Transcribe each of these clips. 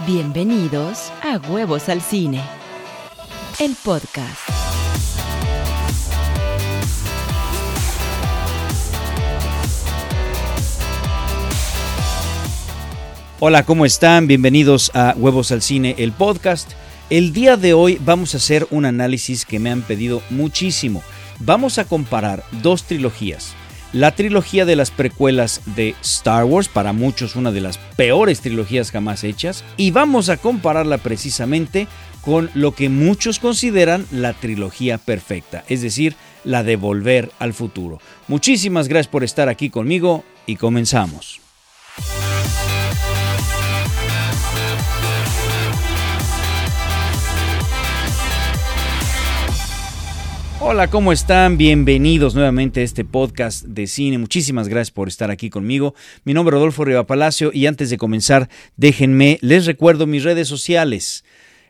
Bienvenidos a Huevos al Cine, el podcast. Hola, ¿cómo están? Bienvenidos a Huevos al Cine, el podcast. El día de hoy vamos a hacer un análisis que me han pedido muchísimo. Vamos a comparar dos trilogías la trilogía de las precuelas de Star Wars, para muchos una de las peores trilogías jamás hechas, y vamos a compararla precisamente con lo que muchos consideran la trilogía perfecta, es decir, la de Volver al Futuro. Muchísimas gracias por estar aquí conmigo y comenzamos. Hola, ¿cómo están? Bienvenidos nuevamente a este podcast de cine. Muchísimas gracias por estar aquí conmigo. Mi nombre es Rodolfo Riva Palacio y antes de comenzar, déjenme, les recuerdo mis redes sociales.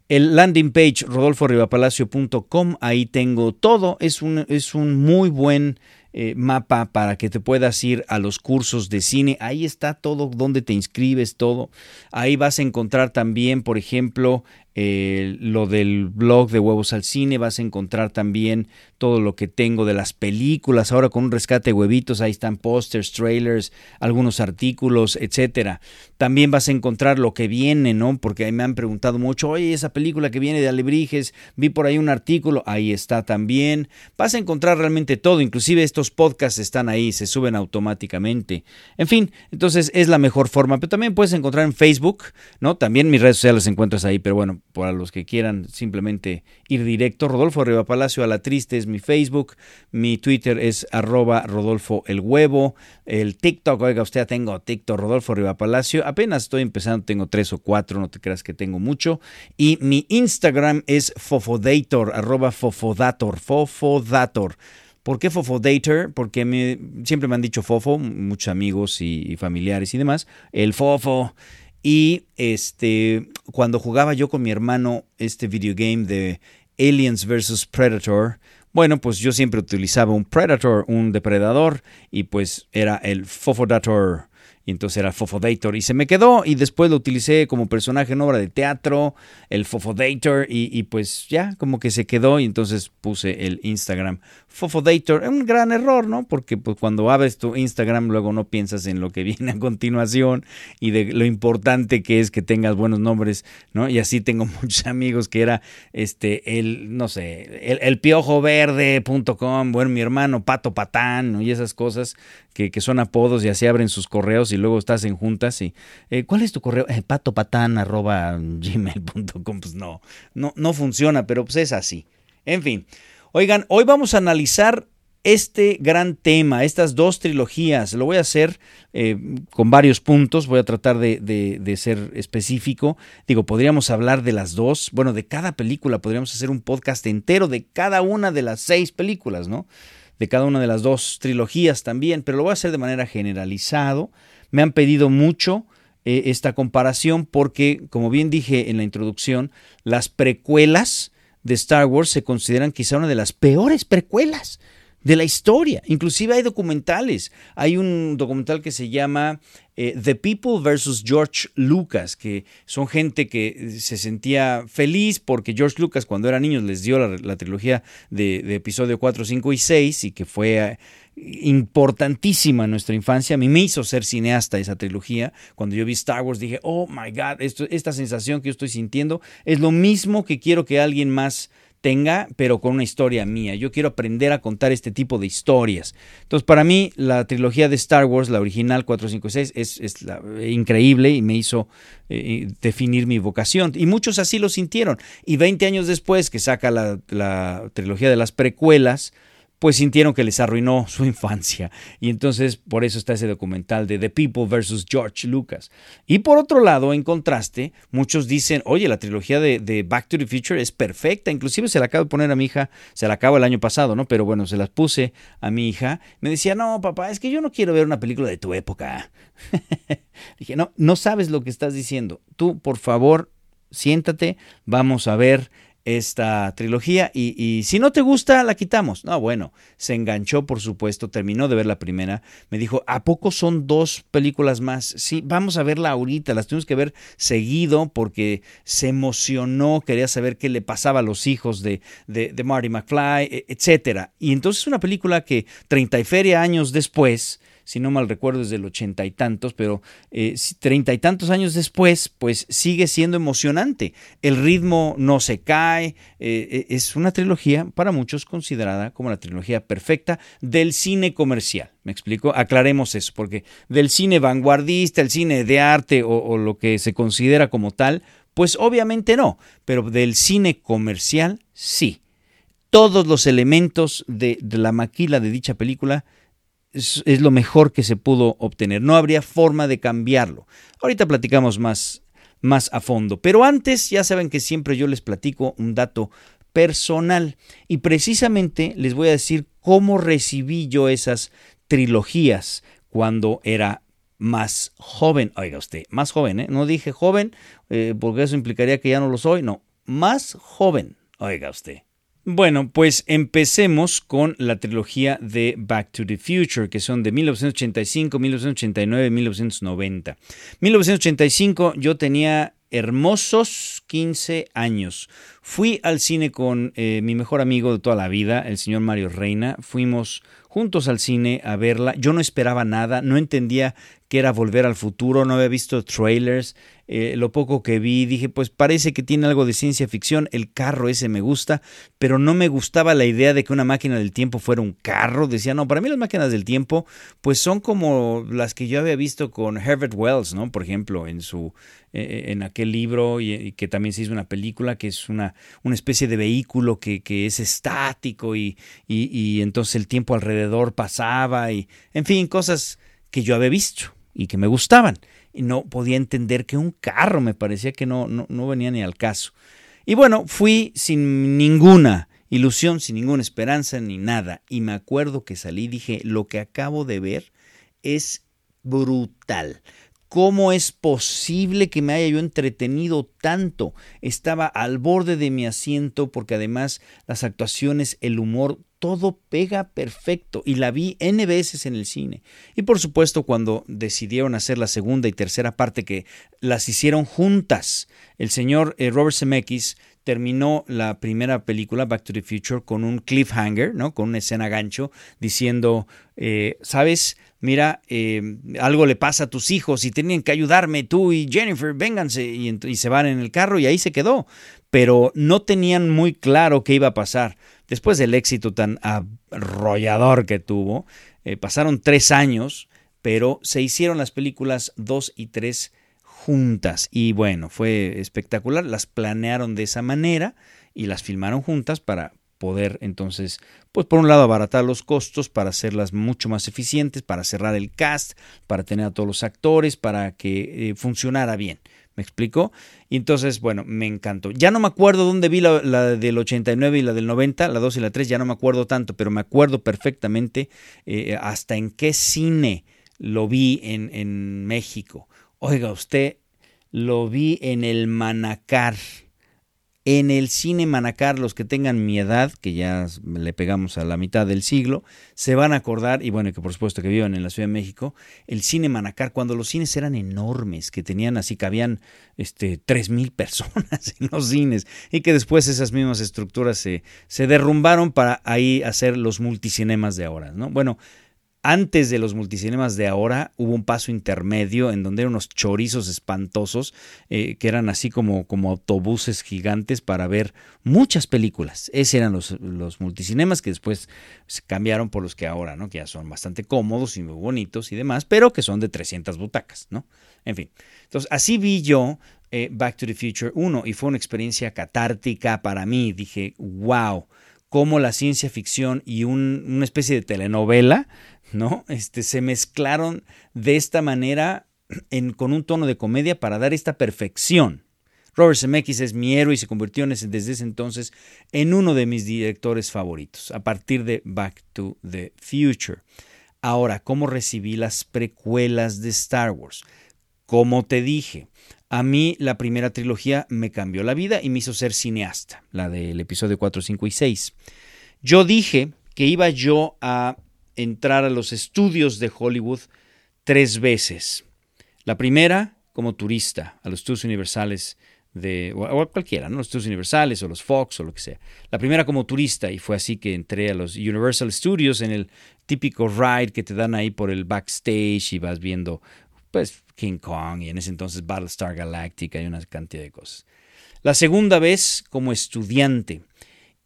El landing page rodolforribapalacio.com, ahí tengo todo. Es un, es un muy buen eh, mapa para que te puedas ir a los cursos de cine. Ahí está todo, donde te inscribes, todo. Ahí vas a encontrar también, por ejemplo, eh, lo del blog de Huevos al Cine, vas a encontrar también todo lo que tengo de las películas, ahora con un rescate de huevitos, ahí están pósters, trailers, algunos artículos, etcétera. También vas a encontrar lo que viene, ¿no? Porque me han preguntado mucho, oye, esa película que viene de Alebrijes, vi por ahí un artículo, ahí está también. Vas a encontrar realmente todo, inclusive estos podcasts están ahí, se suben automáticamente. En fin, entonces es la mejor forma, pero también puedes encontrar en Facebook, ¿no? También mis redes sociales encuentras ahí, pero bueno, para los que quieran simplemente ir directo, Rodolfo Arriba Palacio a la triste es mi Facebook, mi Twitter es arroba Rodolfo el huevo, el TikTok, oiga usted, tengo TikTok Rodolfo Arriba Palacio, apenas estoy empezando, tengo tres o cuatro, no te creas que tengo mucho, y mi Instagram es fofodator, arroba fofodator, fofodator. ¿Por qué Fofodator? Porque siempre me han dicho Fofo, muchos amigos y familiares y demás. El Fofo. Y este, cuando jugaba yo con mi hermano este videogame de Aliens vs. Predator, bueno, pues yo siempre utilizaba un Predator, un depredador, y pues era el Fofodator y entonces era Fofodator y se me quedó y después lo utilicé como personaje en obra de teatro, el Fofodator y, y pues ya como que se quedó y entonces puse el Instagram Fofodator. Un gran error, ¿no? Porque pues, cuando abres tu Instagram luego no piensas en lo que viene a continuación y de lo importante que es que tengas buenos nombres, ¿no? Y así tengo muchos amigos que era este el no sé, el, el piojoverde.com, bueno, mi hermano Pato Patán y esas cosas que, que son apodos y así abren sus correos y luego estás en juntas y eh, ¿cuál es tu correo? Eh. Pues no, no, no funciona, pero pues es así. En fin, oigan, hoy vamos a analizar este gran tema, estas dos trilogías. Lo voy a hacer eh, con varios puntos, voy a tratar de, de, ser específico. Digo, podríamos hablar de las dos, bueno, de cada película, podríamos hacer un podcast entero de cada una de las seis películas, ¿no? De cada una de las dos trilogías también, pero lo voy a hacer de manera generalizado. Me han pedido mucho eh, esta comparación porque, como bien dije en la introducción, las precuelas de Star Wars se consideran quizá una de las peores precuelas de la historia. Inclusive hay documentales. Hay un documental que se llama eh, The People versus George Lucas, que son gente que se sentía feliz porque George Lucas cuando era niño les dio la, trilogía de, episodio 4, 5 y 6 y que fue importantísima en nuestra infancia. A mí me hizo ser cineasta esa trilogía. Cuando yo vi Star Wars dije, oh my God, esta sensación que yo estoy sintiendo es lo mismo que quiero que alguien más tenga, pero con una historia mía. Yo quiero aprender a contar este tipo de historias. Entonces, para mí, la trilogía de Star Wars, la original 456, es, es increíble y me hizo eh, definir mi vocación. Y muchos así lo sintieron. Y 20 años después, que saca la trilogía de las precuelas, pues sintieron que les arruinó su infancia. Y entonces por eso está ese documental de The People versus George Lucas. Y por otro lado, en contraste, muchos dicen, oye, la trilogía de, Back to the Future es perfecta. Inclusive se la acabo de poner a mi hija, se la acabo el año pasado, ¿no? Pero bueno, se las puse a mi hija. Me decía, no, papá, es que yo no quiero ver una película de tu época. Dije, no, no sabes lo que estás diciendo. Tú, por favor, siéntate, vamos a ver esta trilogía y, si no te gusta, la quitamos. No, bueno, se enganchó, por supuesto, terminó de ver la primera, me dijo, ¿a poco son dos películas más? Sí, vamos a verla ahorita, las tuvimos que ver seguido porque se emocionó, quería saber qué le pasaba a los hijos de, de, de Marty McFly, e, etc. Y entonces una película que 30 y feria años después, si no mal recuerdo, es del ochenta y tantos, pero eh, treinta y tantos años después, pues sigue siendo emocionante. El ritmo no se cae, eh, eh, es una trilogía para muchos considerada como la trilogía perfecta del cine comercial. ¿Me explico? Aclaremos eso, porque del cine vanguardista, el cine de arte o, lo que se considera como tal, pues obviamente no, pero del cine comercial sí. Todos los elementos de la maquila de dicha película es, lo mejor que se pudo obtener. No habría forma de cambiarlo. Ahorita platicamos más, más a fondo. Pero antes, ya saben que siempre yo les platico un dato personal. Y precisamente les voy a decir cómo recibí yo esas trilogías cuando era más joven. Oiga usted, más joven, ¿eh? No dije joven, eh, porque eso implicaría que ya no lo soy. No, más joven. Oiga usted. Bueno, pues empecemos con la trilogía de Back to the Future, que son de 1985, 1989 y 1990. 1985 yo tenía hermosos 15 años. Fui al cine con eh, mi mejor amigo de toda la vida, el señor Mario Reina. Fuimos juntos al cine a verla. Yo no esperaba nada, no entendía que era volver al futuro, no había visto trailers. Eh, lo poco que vi, dije, pues parece que tiene algo de ciencia ficción, el carro ese me gusta, pero no me gustaba la idea de que una máquina del tiempo fuera un carro. Decía, no, para mí las máquinas del tiempo, pues son como las que yo había visto con Herbert Wells, ¿no? Por ejemplo, en su, eh, eh, en aquel libro y, que también se hizo una película que es una, una especie de vehículo que, es estático y, y, y entonces el tiempo alrededor pasaba y, en fin, cosas que yo había visto y que me gustaban y no podía entender que un carro me parecía que no, no, venía ni al caso. Y bueno, fui sin ninguna ilusión, sin ninguna esperanza ni nada. Y me acuerdo que salí y dije, lo que acabo de ver es brutal. ¿Cómo es posible que me haya yo entretenido tanto? Estaba al borde de mi asiento porque además las actuaciones, el humor, todo pega perfecto y la vi N veces en el cine. Y por supuesto cuando decidieron hacer la segunda y tercera parte que las hicieron juntas, el señor eh, Robert Zemeckis terminó la primera película, Back to the Future, con un cliffhanger, ¿no? con una escena gancho, diciendo, eh, ¿sabes? Mira, eh, algo le pasa a tus hijos y tienen que ayudarme, tú y Jennifer, vénganse. Y, y se van en el carro y ahí se quedó. Pero no tenían muy claro qué iba a pasar después del éxito tan arrollador que tuvo, eh, pasaron tres años, pero se hicieron las películas 2 y 3 juntas. Y bueno, fue espectacular. Las planearon de esa manera y las filmaron juntas para poder entonces, pues por un lado abaratar los costos, para hacerlas mucho más eficientes, para cerrar el cast, para tener a todos los actores, para que eh, funcionara bien. ¿Me explico? Y entonces, bueno, me encantó. Ya no me acuerdo dónde vi la, del 89 y la del 90, la 2 y la 3, ya no me acuerdo tanto, pero me acuerdo perfectamente eh, hasta en qué cine lo vi en, en México. Oiga, usted lo vi en el Manacar en el cine Manacar, los que tengan mi edad, que ya le pegamos a la mitad del siglo, se van a acordar, y bueno, que por supuesto que vivan en la Ciudad de México, el cine Manacar, cuando los cines eran enormes, que tenían así, que habían este, 3.000 personas en los cines, y que después esas mismas estructuras se, se derrumbaron para ahí hacer los multicinemas de ahora, ¿no? Bueno, antes de los multicinemas de ahora hubo un paso intermedio en donde eran unos chorizos espantosos eh, que eran así como, como autobuses gigantes para ver muchas películas. Esos eran los, los, multicinemas que después cambiaron por los que ahora, ¿no? que ya son bastante cómodos y muy bonitos y demás, pero que son de 300 butacas. ¿no? En fin, entonces así vi yo eh, Back to the Future 1 y fue una experiencia catártica para mí. Dije, wow cómo la ciencia ficción y una especie de telenovela, ¿no? Este, se mezclaron de esta manera en, con un tono de comedia para dar esta perfección. Robert Zemeckis es mi héroe y se convirtió desde ese entonces en uno de mis directores favoritos, a partir de Back to the Future. Ahora, ¿cómo recibí las precuelas de Star Wars? Como te dije, a mí la primera trilogía me cambió la vida y me hizo ser cineasta, la del episodio 4, 5 y 6. Yo dije que iba yo a entrar a los estudios de Hollywood tres veces. La primera como turista a los estudios universales de, o cualquiera, ¿no? los estudios universales o los Fox o lo que sea. La primera como turista y fue así que entré a los Universal Studios en el típico ride que te dan ahí por el backstage y vas viendo pues King Kong y en ese entonces Battlestar Galactica y una cantidad de cosas. La segunda vez como estudiante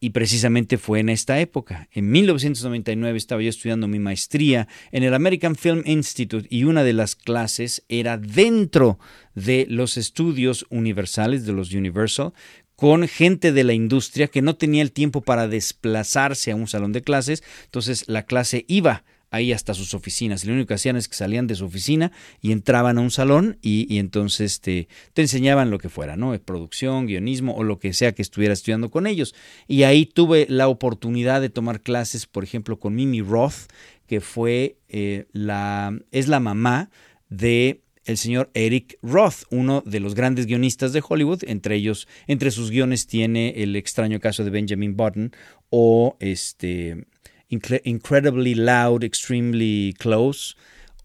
y precisamente fue en esta época. En 1999 estaba yo estudiando mi maestría en el American Film Institute y una de las clases era dentro de los estudios universales, de los Universal, con gente de la industria que no tenía el tiempo para desplazarse a un salón de clases. Entonces la clase iba ahí hasta sus oficinas. lo único que hacían es que salían de su oficina y entraban a un salón y, entonces te, te, enseñaban lo que fuera, ¿no? Producción, guionismo o lo que sea que estuviera estudiando con ellos. Y ahí tuve la oportunidad de tomar clases, por ejemplo, con Mimi Roth, que fue eh, la, es la mamá de el señor Eric Roth, uno de los grandes guionistas de Hollywood, entre ellos, entre sus guiones tiene el extraño caso de Benjamin Button o este Incredibly Loud, Extremely Close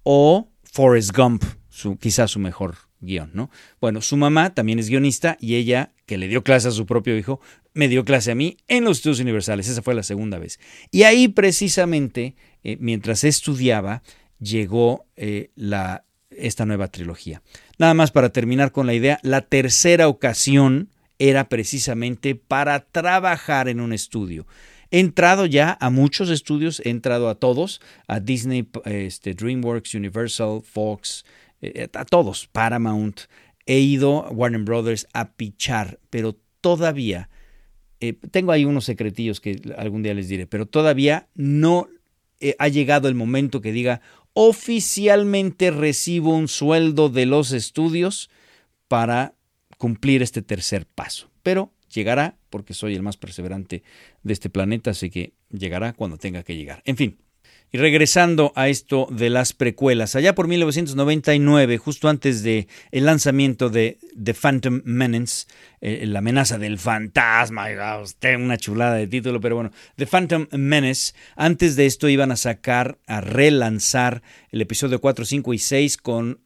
o Forrest Gump, su, quizás su mejor guion, ¿no? Bueno, su mamá también es guionista y ella, que le dio clase a su propio hijo, me dio clase a mí en los estudios universales. Esa fue la segunda vez. Y ahí precisamente, eh, mientras estudiaba, llegó eh, la, esta nueva trilogía. Nada más para terminar con la idea, la tercera ocasión era precisamente para trabajar en un estudio. He entrado ya a muchos estudios, he entrado a todos, a Disney, este, DreamWorks, Universal, Fox, eh, a todos, Paramount. He ido a Warner Brothers a pichar, pero todavía, eh, tengo ahí unos secretillos que algún día les diré, pero todavía no eh, ha llegado el momento que diga oficialmente recibo un sueldo de los estudios para cumplir este tercer paso. Pero llegará porque soy el más perseverante de este planeta, así que llegará cuando tenga que llegar. En fin, y regresando a esto de las precuelas, allá por 1999, justo antes de el lanzamiento de The Phantom Menace, eh, la amenaza del fantasma, usted una chulada de título, pero bueno, The Phantom Menace, antes de esto iban a sacar, a relanzar el episodio 4, 5 y 6 con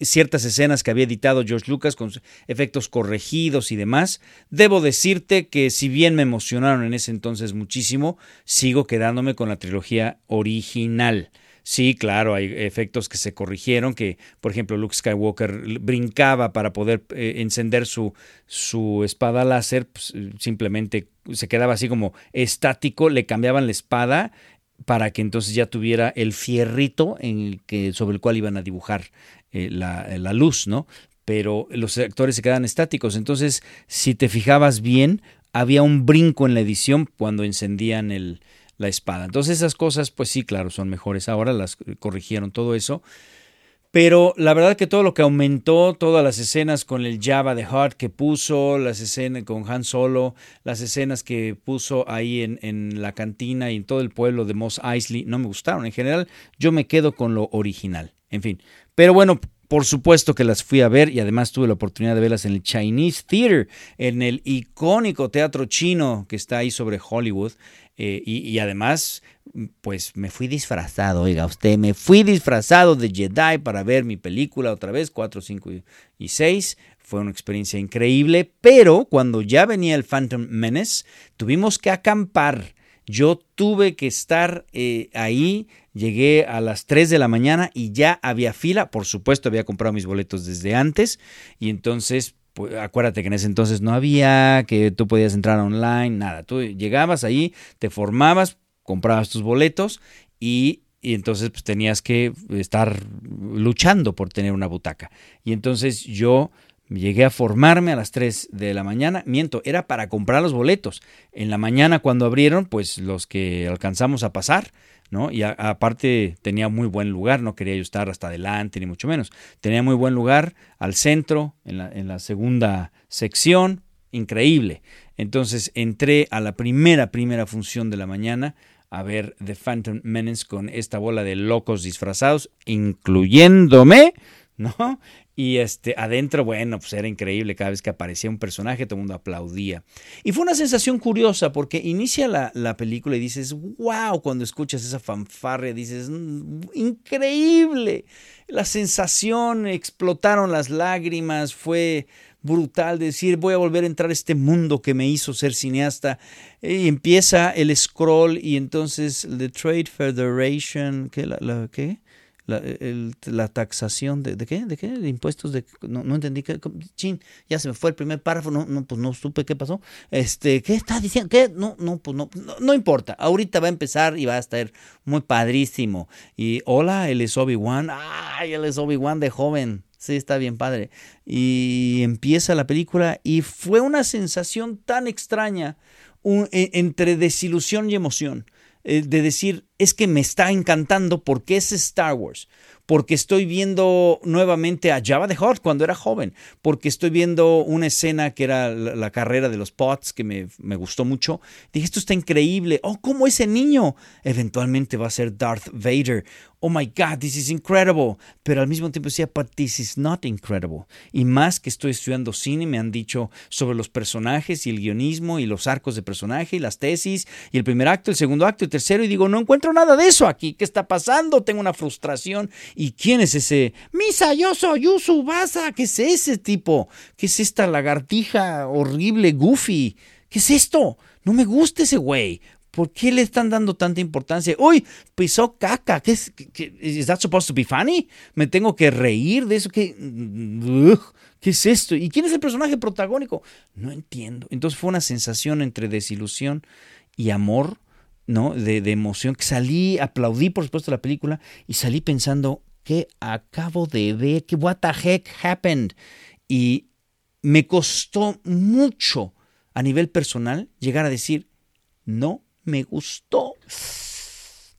ciertas escenas que había editado George Lucas con efectos corregidos y demás. Debo decirte que si bien me emocionaron en ese entonces muchísimo, sigo quedándome con la trilogía original. Sí, claro, hay efectos que se corrigieron, que por ejemplo Luke Skywalker brincaba para poder eh, encender su, su espada láser, pues, simplemente se quedaba así como estático, le cambiaban la espada para que entonces ya tuviera el fierrito en el que, sobre el cual iban a dibujar eh, la, la luz, ¿no? Pero los actores se quedan estáticos. Entonces, si te fijabas bien, había un brinco en la edición cuando encendían el, la espada. Entonces esas cosas, pues sí, claro, son mejores ahora, las corrigieron todo eso. Pero la verdad que todo lo que aumentó, todas las escenas con el Java de Heart que puso, las escenas con Han Solo, las escenas que puso ahí en, en la cantina y en todo el pueblo de Moss Eisley, no me gustaron. En general, yo me quedo con lo original. En fin, pero bueno, por supuesto que las fui a ver y además tuve la oportunidad de verlas en el Chinese Theater, en el icónico teatro chino que está ahí sobre Hollywood. Eh, y, además, pues me fui disfrazado, oiga usted, me fui disfrazado de Jedi para ver mi película otra vez, 4, 5 y 6. Fue una experiencia increíble, pero cuando ya venía el Phantom Menace, tuvimos que acampar. Yo tuve que estar eh, ahí Llegué a las 3 de la mañana y ya había fila. Por supuesto, había comprado mis boletos desde antes. Y entonces, acuérdate que en ese entonces no había, que tú podías entrar online, nada. Tú llegabas ahí, te formabas, comprabas tus boletos y, y entonces pues, tenías que estar luchando por tener una butaca. Y entonces yo Llegué a formarme a las 3 de la mañana. Miento, era para comprar los boletos. En la mañana cuando abrieron, pues los que alcanzamos a pasar, ¿no? Y aparte tenía muy buen lugar, no quería yo estar hasta adelante, ni mucho menos. Tenía muy buen lugar al centro, en la, en la segunda sección, increíble. Entonces entré a la primera, primera función de la mañana a ver The Phantom Menace con esta bola de locos disfrazados, incluyéndome ¿no? Y este, adentro, bueno, pues era increíble cada vez que aparecía un personaje, todo el mundo aplaudía. Y fue una sensación curiosa porque inicia la, la película y dices, wow, cuando escuchas esa fanfarria, dices, "Mm, increíble. La sensación, explotaron las lágrimas, fue brutal decir, voy a volver a entrar a este mundo que me hizo ser cineasta. Y empieza el scroll y entonces The Trade Federation, ¿qué? La, ¿qué? La, el- la taxación de, de qué, de qué, impuestos de, no, no entendí cómo- chin, ya se me fue el primer párrafo, no, no, pues no supe qué pasó, este, qué está diciendo, qué, no, no, pues no, no, importa, ahorita va a empezar y va a estar muy padrísimo, y hola, él es Obi-Wan, ay, él es Obi-Wan de joven, sí, está bien padre, y empieza la película y fue una sensación tan extraña, un- e- entre desilusión y emoción. eh, de decir, es que me está encantando porque es Star Wars, porque estoy viendo nuevamente a Java the Hutt cuando era joven, porque estoy viendo una escena que era la, carrera de los pots que me, me gustó mucho. Dije, esto está increíble. Oh, ¿cómo ese niño eventualmente va a ser Darth Vader? Oh my God, this is incredible. Pero al mismo tiempo decía, but this is not incredible. Y más que estoy estudiando cine, me han dicho sobre los personajes y el guionismo y los arcos de personaje y las tesis y el primer acto, el segundo acto, el tercero. Y digo, no encuentro nada de eso aquí. ¿Qué está pasando? Tengo una frustración. ¿Y quién es ese? Misa, yo soy Yusubasa. ¿Qué es ese tipo? ¿Qué es esta lagartija horrible, goofy? ¿Qué es esto? No me gusta ese güey. ¿Por qué le están dando tanta importancia? ¡Uy! Pisó caca. ¿Qué es? ¿Qué, is that supposed to be funny? ¿Me tengo que reír de eso? ¿Qué, Ugh, ¿Qué es esto? ¿Y quién es el personaje protagónico? No entiendo. Entonces fue una sensación entre desilusión y amor, ¿no? De, de emoción. Que salí, aplaudí por supuesto la película y salí pensando, ¿qué acabo de ver? ¿Qué what the heck happened? Y me costó mucho a nivel personal llegar a decir, no me gustó.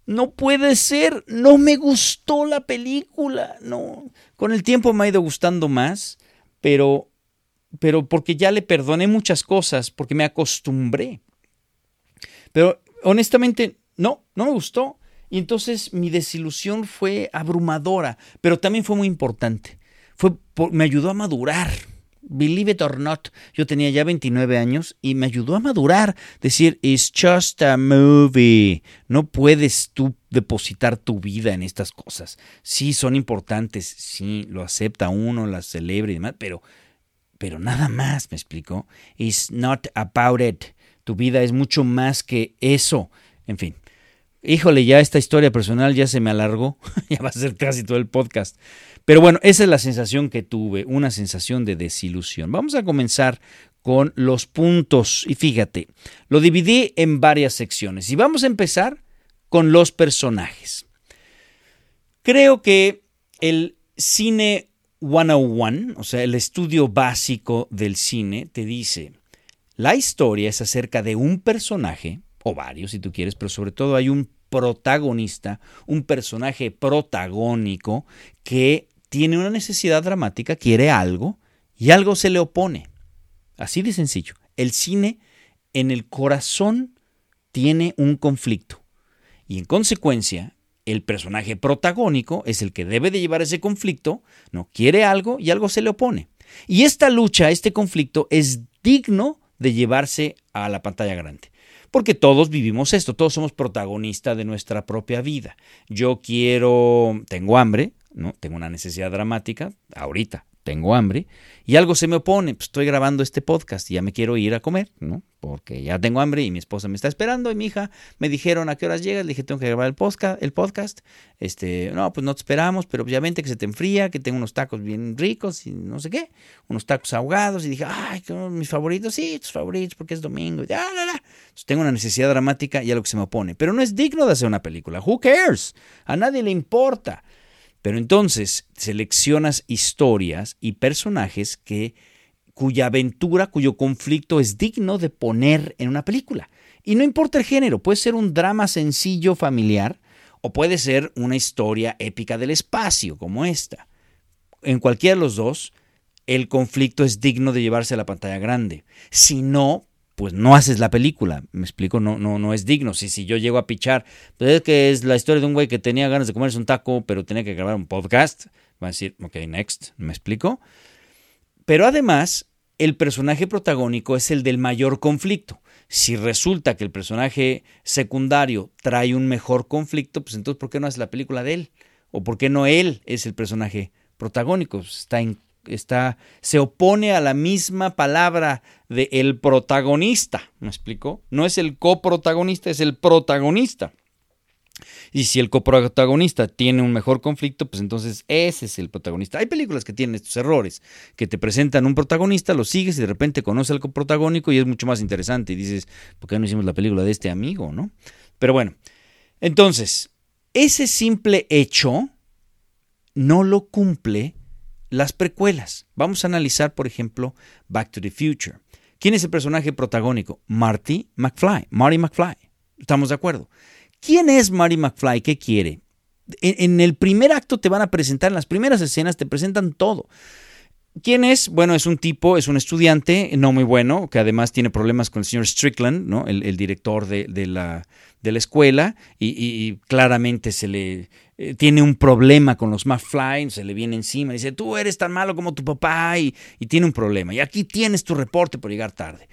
No puede ser, no me gustó la película, no. Con el tiempo me ha ido gustando más, pero pero porque ya le perdoné muchas cosas, porque me acostumbré. Pero honestamente no, no me gustó y entonces mi desilusión fue abrumadora, pero también fue muy importante. Fue me ayudó a madurar. Believe it or not, yo tenía ya 29 años y me ayudó a madurar. Decir, it's just a movie. No puedes tú depositar tu vida en estas cosas. Sí, son importantes, sí, lo acepta uno, las celebra y demás, pero, pero nada más, me explicó. It's not about it. Tu vida es mucho más que eso. En fin. Híjole, ya esta historia personal ya se me alargó. ya va a ser casi todo el podcast. Pero bueno, esa es la sensación que tuve, una sensación de desilusión. Vamos a comenzar con los puntos. Y fíjate, lo dividí en varias secciones. Y vamos a empezar con los personajes. Creo que el cine 101, o sea, el estudio básico del cine, te dice, la historia es acerca de un personaje, o varios si tú quieres, pero sobre todo hay un protagonista, un personaje protagónico que tiene una necesidad dramática, quiere algo y algo se le opone. Así de sencillo. El cine en el corazón tiene un conflicto y en consecuencia el personaje protagónico es el que debe de llevar ese conflicto, no quiere algo y algo se le opone. Y esta lucha, este conflicto es digno de llevarse a la pantalla grande. Porque todos vivimos esto, todos somos protagonistas de nuestra propia vida. Yo quiero, tengo hambre, ¿no? Tengo una necesidad dramática, ahorita tengo hambre, y algo se me opone, pues estoy grabando este podcast y ya me quiero ir a comer, ¿no? Porque ya tengo hambre y mi esposa me está esperando y mi hija me dijeron a qué horas llegas, le dije tengo que grabar el podcast, el podcast, este, no, pues no te esperamos, pero obviamente que se te enfría, que tengo unos tacos bien ricos y no sé qué, unos tacos ahogados y dije, ay, mis favoritos, sí, tus favoritos porque es domingo, y, ah, la, la. Tengo una necesidad dramática y algo que se me opone, pero no es digno de hacer una película, who cares, a nadie le importa. Pero entonces seleccionas historias y personajes que cuya aventura, cuyo conflicto es digno de poner en una película. Y no importa el género, puede ser un drama sencillo familiar o puede ser una historia épica del espacio como esta. En cualquiera de los dos, el conflicto es digno de llevarse a la pantalla grande. Si no, pues no haces la película. Me explico, no, no, no es digno. Si, si yo llego a pichar, pues es que es la historia de un güey que tenía ganas de comerse un taco, pero tenía que grabar un podcast. Va a decir, ok, next, ¿me explico? Pero además, el personaje protagónico es el del mayor conflicto. Si resulta que el personaje secundario trae un mejor conflicto, pues entonces, ¿por qué no hace la película de él? ¿O por qué no él es el personaje protagónico? Pues está, está se opone a la misma palabra de el protagonista. ¿Me explico? No es el coprotagonista, es el protagonista. Y si el coprotagonista tiene un mejor conflicto, pues entonces ese es el protagonista. Hay películas que tienen estos errores, que te presentan un protagonista, lo sigues y de repente conoces al coprotagónico y es mucho más interesante. Y dices, ¿por qué no hicimos la película de este amigo, no? Pero bueno, entonces, ese simple hecho no lo cumple las precuelas. Vamos a analizar, por ejemplo, Back to the Future. ¿Quién es el personaje protagónico? Marty McFly. Marty McFly. ¿Estamos de acuerdo? ¿Quién es Marty McFly? ¿Qué quiere? En, el primer acto te van a presentar, en las primeras escenas te presentan todo. ¿Quién es? Bueno, es un tipo, es un estudiante no muy bueno, que además tiene problemas con el señor Strickland, ¿no? el, director de, la, de, la, escuela, y, claramente se le eh, tiene un problema con los McFly, se le viene encima, dice, tú eres tan malo como tu papá, y, y tiene un problema. Y aquí tienes tu reporte por llegar tarde.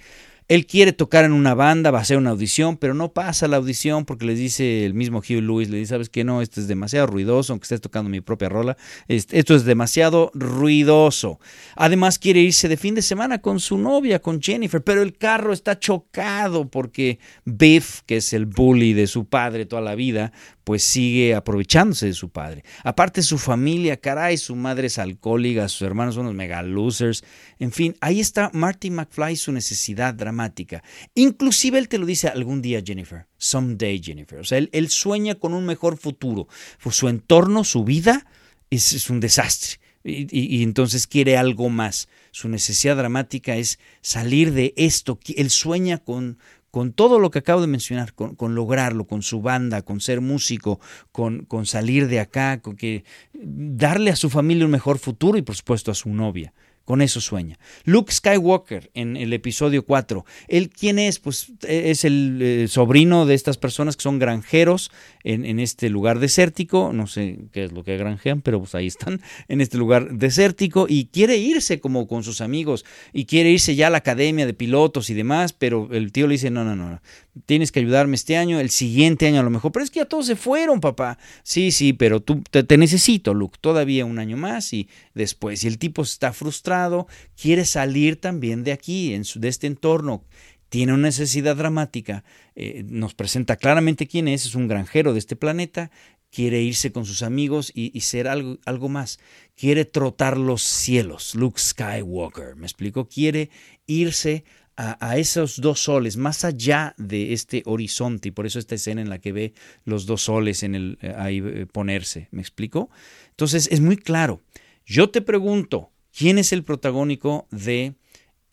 Él quiere tocar en una banda, va a hacer una audición, pero no pasa la audición porque les dice el mismo Hugh Lewis, le dice, ¿sabes qué? No, esto es demasiado ruidoso, aunque estés tocando mi propia rola, esto es demasiado ruidoso. Además quiere irse de fin de semana con su novia, con Jennifer, pero el carro está chocado porque Biff, que es el bully de su padre toda la vida, pues sigue aprovechándose de su padre. Aparte su familia, caray, su madre es alcohólica, sus hermanos son unos mega losers. En fin, ahí está Marty McFly, su necesidad dramática. Inclusive él te lo dice algún día, Jennifer. Someday, Jennifer. O sea, él, sueña con un mejor futuro. Pues su entorno, su vida, es, un desastre. y, entonces quiere algo más. Su necesidad dramática es salir de esto. Él sueña con, con todo lo que acabo de mencionar, con, lograrlo, con su banda, con ser músico, con, con, salir de acá, con que darle a su familia un mejor futuro y por supuesto a su novia. Con eso sueña. Luke Skywalker en el episodio 4. ¿Él quién es? Pues e, es el eh, sobrino de estas personas que son granjeros en, este lugar desértico. No sé qué es lo que granjean, pero pues ahí están, en este lugar desértico. Y quiere irse como con sus amigos. Y quiere irse ya a la academia de pilotos y demás. Pero el tío le dice, no, no, no tienes que ayudarme este año, el siguiente año a lo mejor, pero es que ya todos se fueron, papá. Sí, sí, pero tú te, necesito, Luke, todavía un año más y después. Y el tipo está frustrado, quiere salir también de aquí, en de este entorno, tiene una necesidad dramática, eh, nos presenta claramente quién es, es un granjero de este planeta, quiere irse con sus amigos y, ser algo, algo más, quiere trotar los cielos, Luke Skywalker, ¿me explico? Quiere irse a, esos dos soles, más allá de este horizonte, y por eso esta escena en la que ve los dos soles en el, eh, ahí eh, ponerse, ¿me explico? Entonces es muy claro. Yo te pregunto, ¿quién es el protagónico de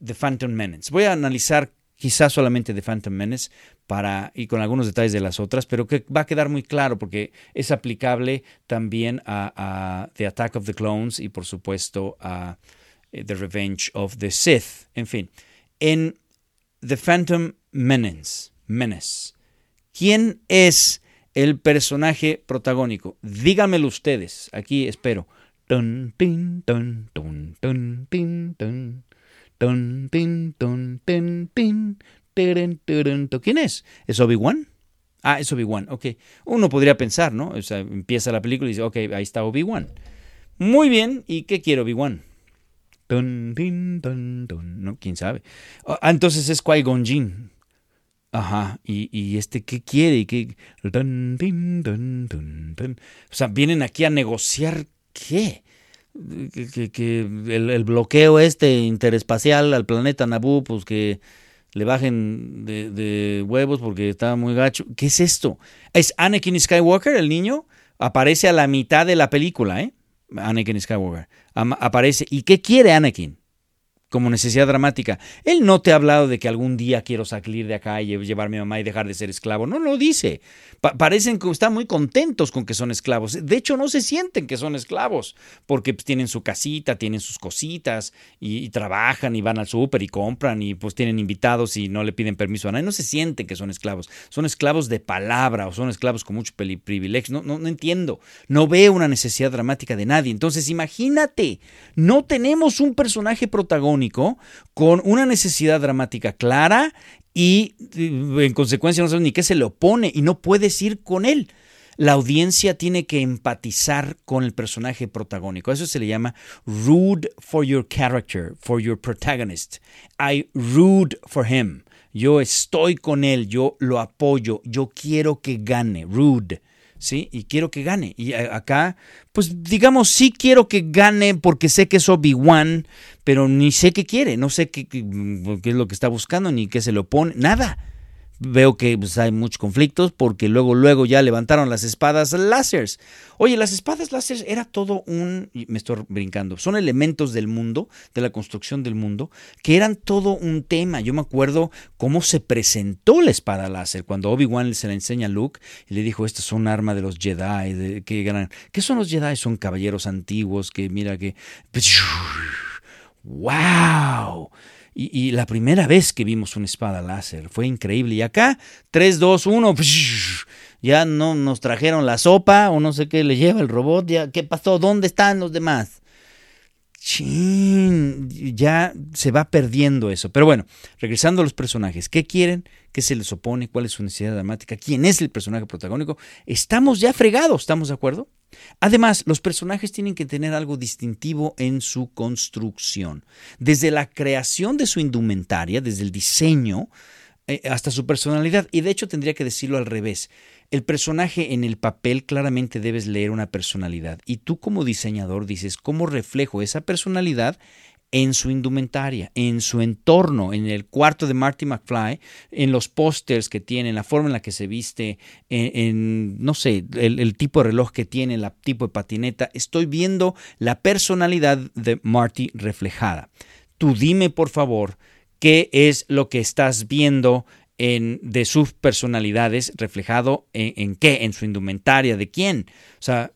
The Phantom Menace? Voy a analizar quizás solamente The Phantom Menace para, y con algunos detalles de las otras, pero que va a quedar muy claro porque es aplicable también a, a The Attack of the Clones y por supuesto a eh, The Revenge of the Sith. En fin, en The Phantom Menace. Menace. ¿Quién es el personaje protagónico? Díganmelo ustedes. Aquí espero. ¿Quién es? ¿Es Obi-Wan? Ah, es Obi-Wan, ok. Uno podría pensar, ¿no? O sea, empieza la película y dice, ok, ahí está Obi-Wan. Muy bien, ¿y qué quiere Obi-Wan? No, quién sabe. Ah, entonces es Qui-Gon Jinn. Ajá, y, este, ¿qué quiere? ¿Qué? O sea, vienen aquí a negociar qué? Que, el, bloqueo este interespacial al planeta Naboo, pues que le bajen de, de, huevos porque está muy gacho. ¿Qué es esto? ¿Es Anakin Skywalker, el niño? Aparece a la mitad de la película, ¿eh? Anakin Skywalker aparece. ¿Y qué quiere Anakin? Como necesidad dramática. Él no te ha hablado de que algún día quiero salir de acá y llevarme a mi mamá y dejar de ser esclavo. No lo dice. parecen que están muy contentos con que son esclavos. De hecho, no se sienten que son esclavos porque pues, tienen su casita, tienen sus cositas y, trabajan y van al súper y compran y pues tienen invitados y no le piden permiso a nadie. No se sienten que son esclavos. Son esclavos de palabra o son esclavos con mucho privilegio. No, no, no entiendo. No veo una necesidad dramática de nadie. Entonces, imagínate, no tenemos un personaje protagónico con una necesidad dramática clara y en consecuencia no sabes ni qué se le opone y no puedes ir con él. La audiencia tiene que empatizar con el personaje protagónico. Eso se le llama rude for your character, for your protagonist. I root for him. Yo estoy con él, yo lo apoyo, yo quiero que gane. Rude. ¿Sí? Y quiero que gane. Y acá, pues digamos, sí quiero que gane porque sé que es Obi-Wan, pero ni sé qué quiere, no sé qué, qué, es lo que está buscando, ni qué se le opone, nada veo que pues, hay muchos conflictos porque luego, luego ya levantaron las espadas láseres. Oye, las espadas láseres era todo un, me estoy brincando, son elementos del mundo, de la construcción del mundo, que eran todo un tema. Yo me acuerdo cómo se presentó la espada láser cuando Obi-Wan se la enseña a Luke y le dijo, esto es un arma de los Jedi. De, que ¿Qué son los Jedi? Son caballeros antiguos que mira que... ¡Wow! Y, la primera vez que vimos una espada láser fue increíble. Y acá, 3, 2, 1, ya no nos trajeron la sopa o no sé qué le lleva el robot. Ya, ¿Qué pasó? ¿Dónde están los demás? Chin, ya se va perdiendo eso. Pero bueno, regresando a los personajes, ¿qué quieren? ¿Qué se les opone? ¿Cuál es su necesidad dramática? ¿Quién es el personaje protagónico? Estamos ya fregados, ¿estamos de acuerdo? Además, los personajes tienen que tener algo distintivo en su construcción. Desde la creación de su indumentaria, desde el diseño, eh, hasta su personalidad. Y de hecho tendría que decirlo al revés. El personaje en el papel claramente debes leer una personalidad. Y tú como diseñador dices, ¿cómo reflejo esa personalidad en su indumentaria, en su entorno, en el cuarto de Marty McFly, en los pósters que tiene, en la forma en la que se viste, en, no sé, el, tipo de reloj que tiene, el tipo de patineta. Estoy viendo la personalidad de Marty reflejada. Tú dime, por favor, qué es lo que estás viendo en, de sus personalidades reflejado en, qué, en su indumentaria, de quién. O sea,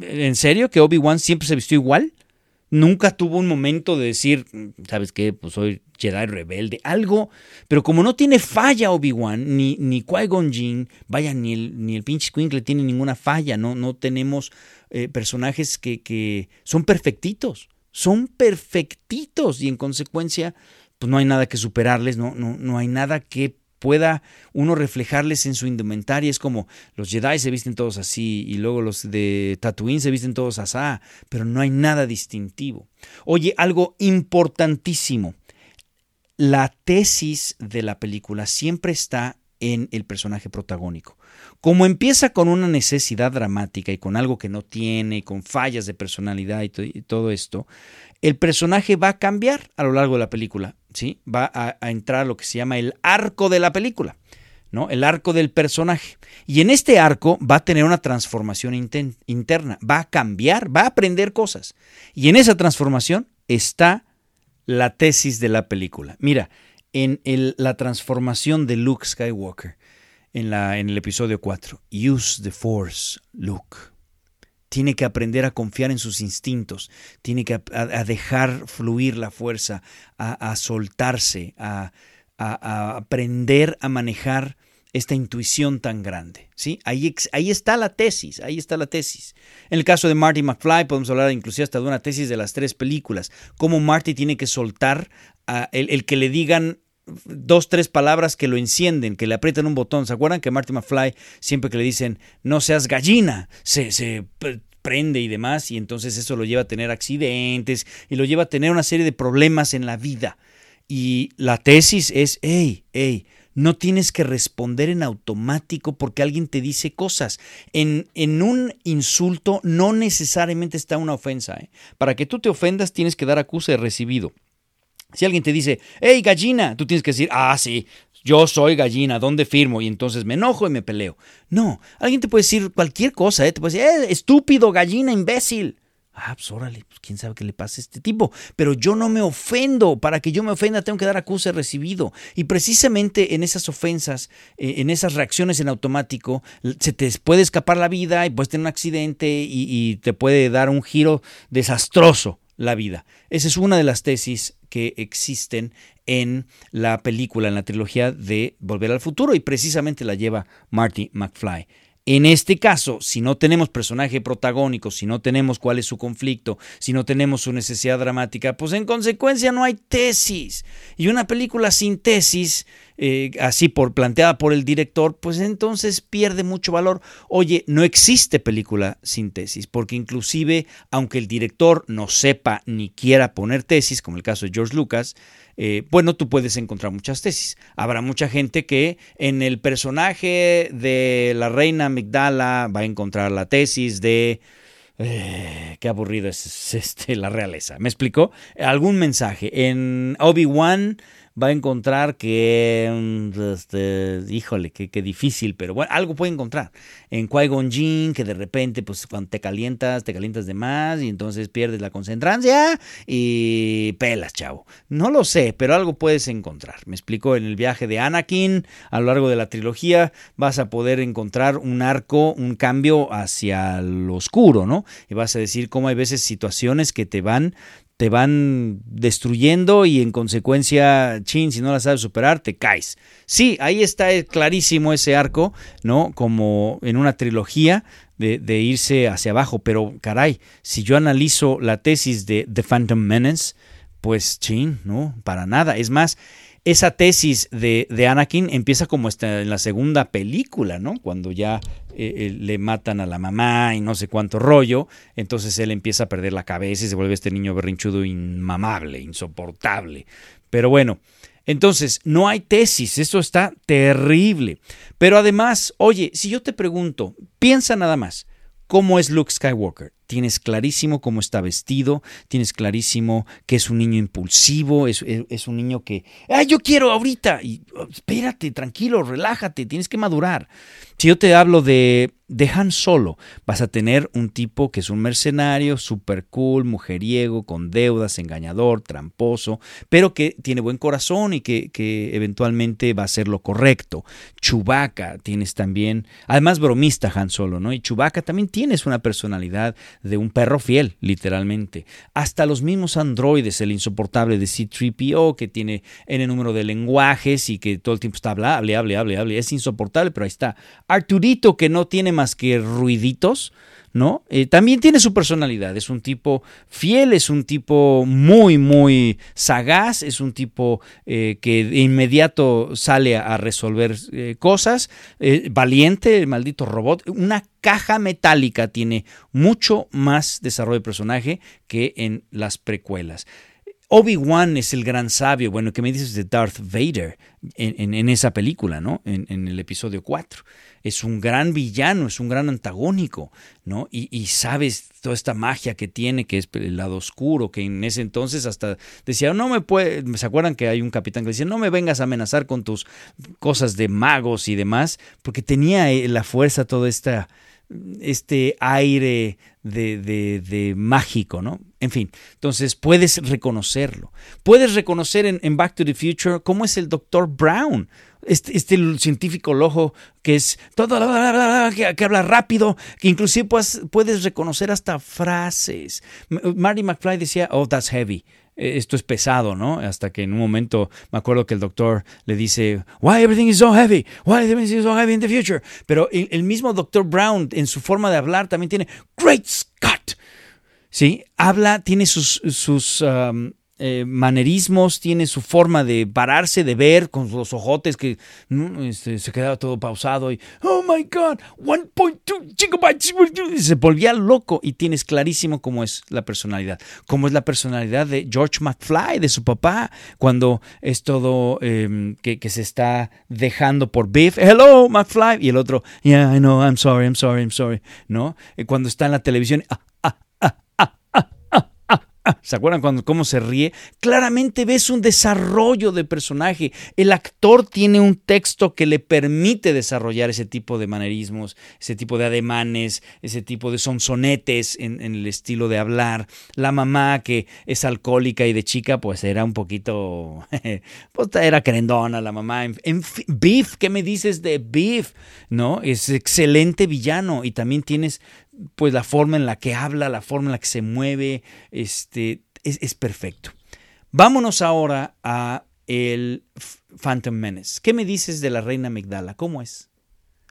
¿en serio que Obi-Wan siempre se vistió igual? nunca tuvo un momento de decir, ¿sabes qué? Pues soy Jedi rebelde, algo, pero como no tiene falla Obi-Wan, ni, ni Qui-Gon Jinn, vaya, ni el, ni el pinche Squinkle tiene ninguna falla, no, no tenemos eh, personajes que, que son perfectitos, son perfectitos y en consecuencia, pues no hay nada que superarles, no, no, no hay nada que pueda uno reflejarles en su indumentaria. Es como los Jedi se visten todos así y luego los de Tatooine se visten todos así, pero no hay nada distintivo. Oye, algo importantísimo. La tesis de la película siempre está en el personaje protagónico. Como empieza con una necesidad dramática y con algo que no tiene, con fallas de personalidad y, todo esto, el personaje va a cambiar a lo largo de la película. ¿sí? Va a, entrar a lo que se llama el arco de la película. ¿no? El arco del personaje. Y en este arco va a tener una transformación interna, va a cambiar, va a aprender cosas. Y en esa transformación está la tesis de la película. Mira, en la transformación de Luke Skywalker, en, la, en el episodio 4, Use the Force, Luke tiene que aprender a confiar en sus instintos, tiene que a, dejar fluir la fuerza, a, soltarse, a, aprender a manejar esta intuición tan grande. ¿sí? Ahí, ahí, está la tesis, ahí está la tesis. En el caso de Marty McFly podemos hablar inclusive hasta de una tesis de las tres películas, cómo Marty tiene que soltar el, el, que le digan dos, tres palabras que lo encienden, que le aprietan un botón. ¿Se acuerdan que Marty McFly, siempre que le dicen no seas gallina, se, se prende y demás, y entonces eso lo lleva a tener accidentes y lo lleva a tener una serie de problemas en la vida. Y la tesis es, hey, hey, no tienes que responder en automático porque alguien te dice cosas. En, en un insulto no necesariamente está una ofensa. ¿eh? Para que tú te ofendas tienes que dar acuse de recibido. Si alguien te dice, hey gallina, tú tienes que decir, ah, sí, yo soy gallina, ¿dónde firmo? Y entonces me enojo y me peleo. No, alguien te puede decir cualquier cosa, ¿eh? te puede decir, eh, estúpido, gallina, imbécil. Ah, pues órale, pues quién sabe qué le pasa a este tipo. Pero yo no me ofendo. Para que yo me ofenda tengo que dar acuse recibido. Y precisamente en esas ofensas, eh, en esas reacciones en automático, se te puede escapar la vida y puedes tener un accidente y, y te puede dar un giro desastroso la vida. Esa es una de las tesis que existen en la película, en la trilogía de Volver al Futuro y precisamente la lleva Marty McFly. En este caso, si no tenemos personaje protagónico, si no tenemos cuál es su conflicto, si no tenemos su necesidad dramática, pues en consecuencia no hay tesis. Y una película sin tesis, eh, así por planteada por el director, pues entonces pierde mucho valor. Oye, no existe película sin tesis, porque inclusive, aunque el director no sepa ni quiera poner tesis, como el caso de George Lucas, eh, bueno, tú puedes encontrar muchas tesis. Habrá mucha gente que en el personaje de la reina Migdala va a encontrar la tesis de... Eh, qué aburrido es, este, la realeza. ¿Me explicó? Algún mensaje. En Obi-Wan va a encontrar que, mm, este, híjole, qué, difícil, pero bueno, algo puede encontrar. En Qui-Gon Jinn, que de repente, pues cuando te calientas, te calientas de más y entonces pierdes la concentrancia y pelas, chavo. No lo sé, pero algo puedes encontrar. Me explico, en el viaje de Anakin, a lo largo de la trilogía, vas a poder encontrar un arco, un cambio hacia lo oscuro, ¿no? Y vas a decir cómo hay veces situaciones que te van te van destruyendo y en consecuencia, chin, si no la sabes superar, te caes. Sí, ahí está clarísimo ese arco, ¿no? Como en una trilogía de, de, irse hacia abajo, pero caray, si yo analizo la tesis de The Phantom Menace, pues chin, no, para nada. Es más, esa tesis de, Anakin empieza como está en la segunda película, ¿no? Cuando ya eh, eh, le matan a la mamá y no sé cuánto rollo, entonces él empieza a perder la cabeza y se vuelve este niño berrinchudo inmamable, insoportable. Pero bueno, entonces no hay tesis, esto está terrible. Pero además, oye, si yo te pregunto, piensa nada más, ¿cómo es Luke Skywalker? Tienes clarísimo cómo está vestido, tienes clarísimo que es un niño impulsivo, es, un niño que, ¡ay, yo quiero ahorita! Y oh, espérate, tranquilo, relájate, tienes que madurar. Si yo te hablo de, de Han Solo, vas a tener un tipo que es un mercenario, super cool, mujeriego, con deudas, engañador, tramposo, pero que tiene buen corazón y que, que eventualmente va a hacer lo correcto. Chubaca, tienes también, además bromista Han Solo, ¿no? Y Chubaca también tienes una personalidad de un perro fiel, literalmente. Hasta los mismos androides, el insoportable de C-3PO, que tiene N número de lenguajes y que todo el tiempo está hable, hable, hable, hable, es insoportable, pero ahí está. Arturito, que no tiene más que ruiditos, ¿no? Eh, también tiene su personalidad, es un tipo fiel, es un tipo muy, muy sagaz, es un tipo eh, que de inmediato sale a, resolver eh, cosas, valiente, el maldito robot, una caja metálica tiene mucho más desarrollo de personaje que en las precuelas. Obi-Wan es el gran sabio, bueno, ¿qué me dices de Darth Vader en, esa película, ¿no? En, el episodio 4. Es un gran villano, es un gran antagónico, ¿no? Y, sabes toda esta magia que tiene, que es el lado oscuro, que en ese entonces hasta decía, no me puede, ¿se acuerdan que hay un capitán que decía, no me vengas a amenazar con tus cosas de magos y demás? Porque tenía eh, la fuerza, toda esta este aire de, de, mágico, ¿no? En fin, entonces puedes reconocerlo. Puedes reconocer en, Back to the Future cómo es el Dr. Brown, este, este científico lojo que es todo que, que, habla rápido, que inclusive puedes, puedes reconocer hasta frases. Marty McFly decía, oh, that's heavy. Eh, esto es pesado, ¿no? Hasta que en un momento me acuerdo que el doctor le dice, why everything is so heavy, why everything is so heavy in the future. Pero el, mismo doctor Brown en su forma de hablar también tiene, great Scott, ¿sí? Habla, tiene sus, sus um, eh, manerismos, tiene su forma de pararse, de ver con los ojotes que este, se quedaba todo pausado y, oh my god, 1.2 gigabytes, se volvía loco y tienes clarísimo cómo es la personalidad, cómo es la personalidad de George McFly, de su papá, cuando es todo em, que, se está dejando por Biff, hello McFly, y el otro, yeah, I know, I'm sorry, I'm sorry, I'm sorry, ¿no? Eh, cuando está en la televisión, ah, ¿Se acuerdan cuando cómo se ríe? Claramente ves un desarrollo de personaje. El actor tiene un texto que le permite desarrollar ese tipo de manerismos, ese tipo de ademanes, ese tipo de sonsonetes en, en el estilo de hablar. La mamá que es alcohólica y de chica, pues era un poquito, pues era querendona la mamá. En, Beef, ¿qué me dices de Beef? ¿No? Es excelente villano y también tienes pues la forma en la que habla, la forma en la que se mueve, este, es, perfecto. Vámonos ahora a el Phantom Menace. ¿Qué me dices de la reina Migdala? ¿Cómo es?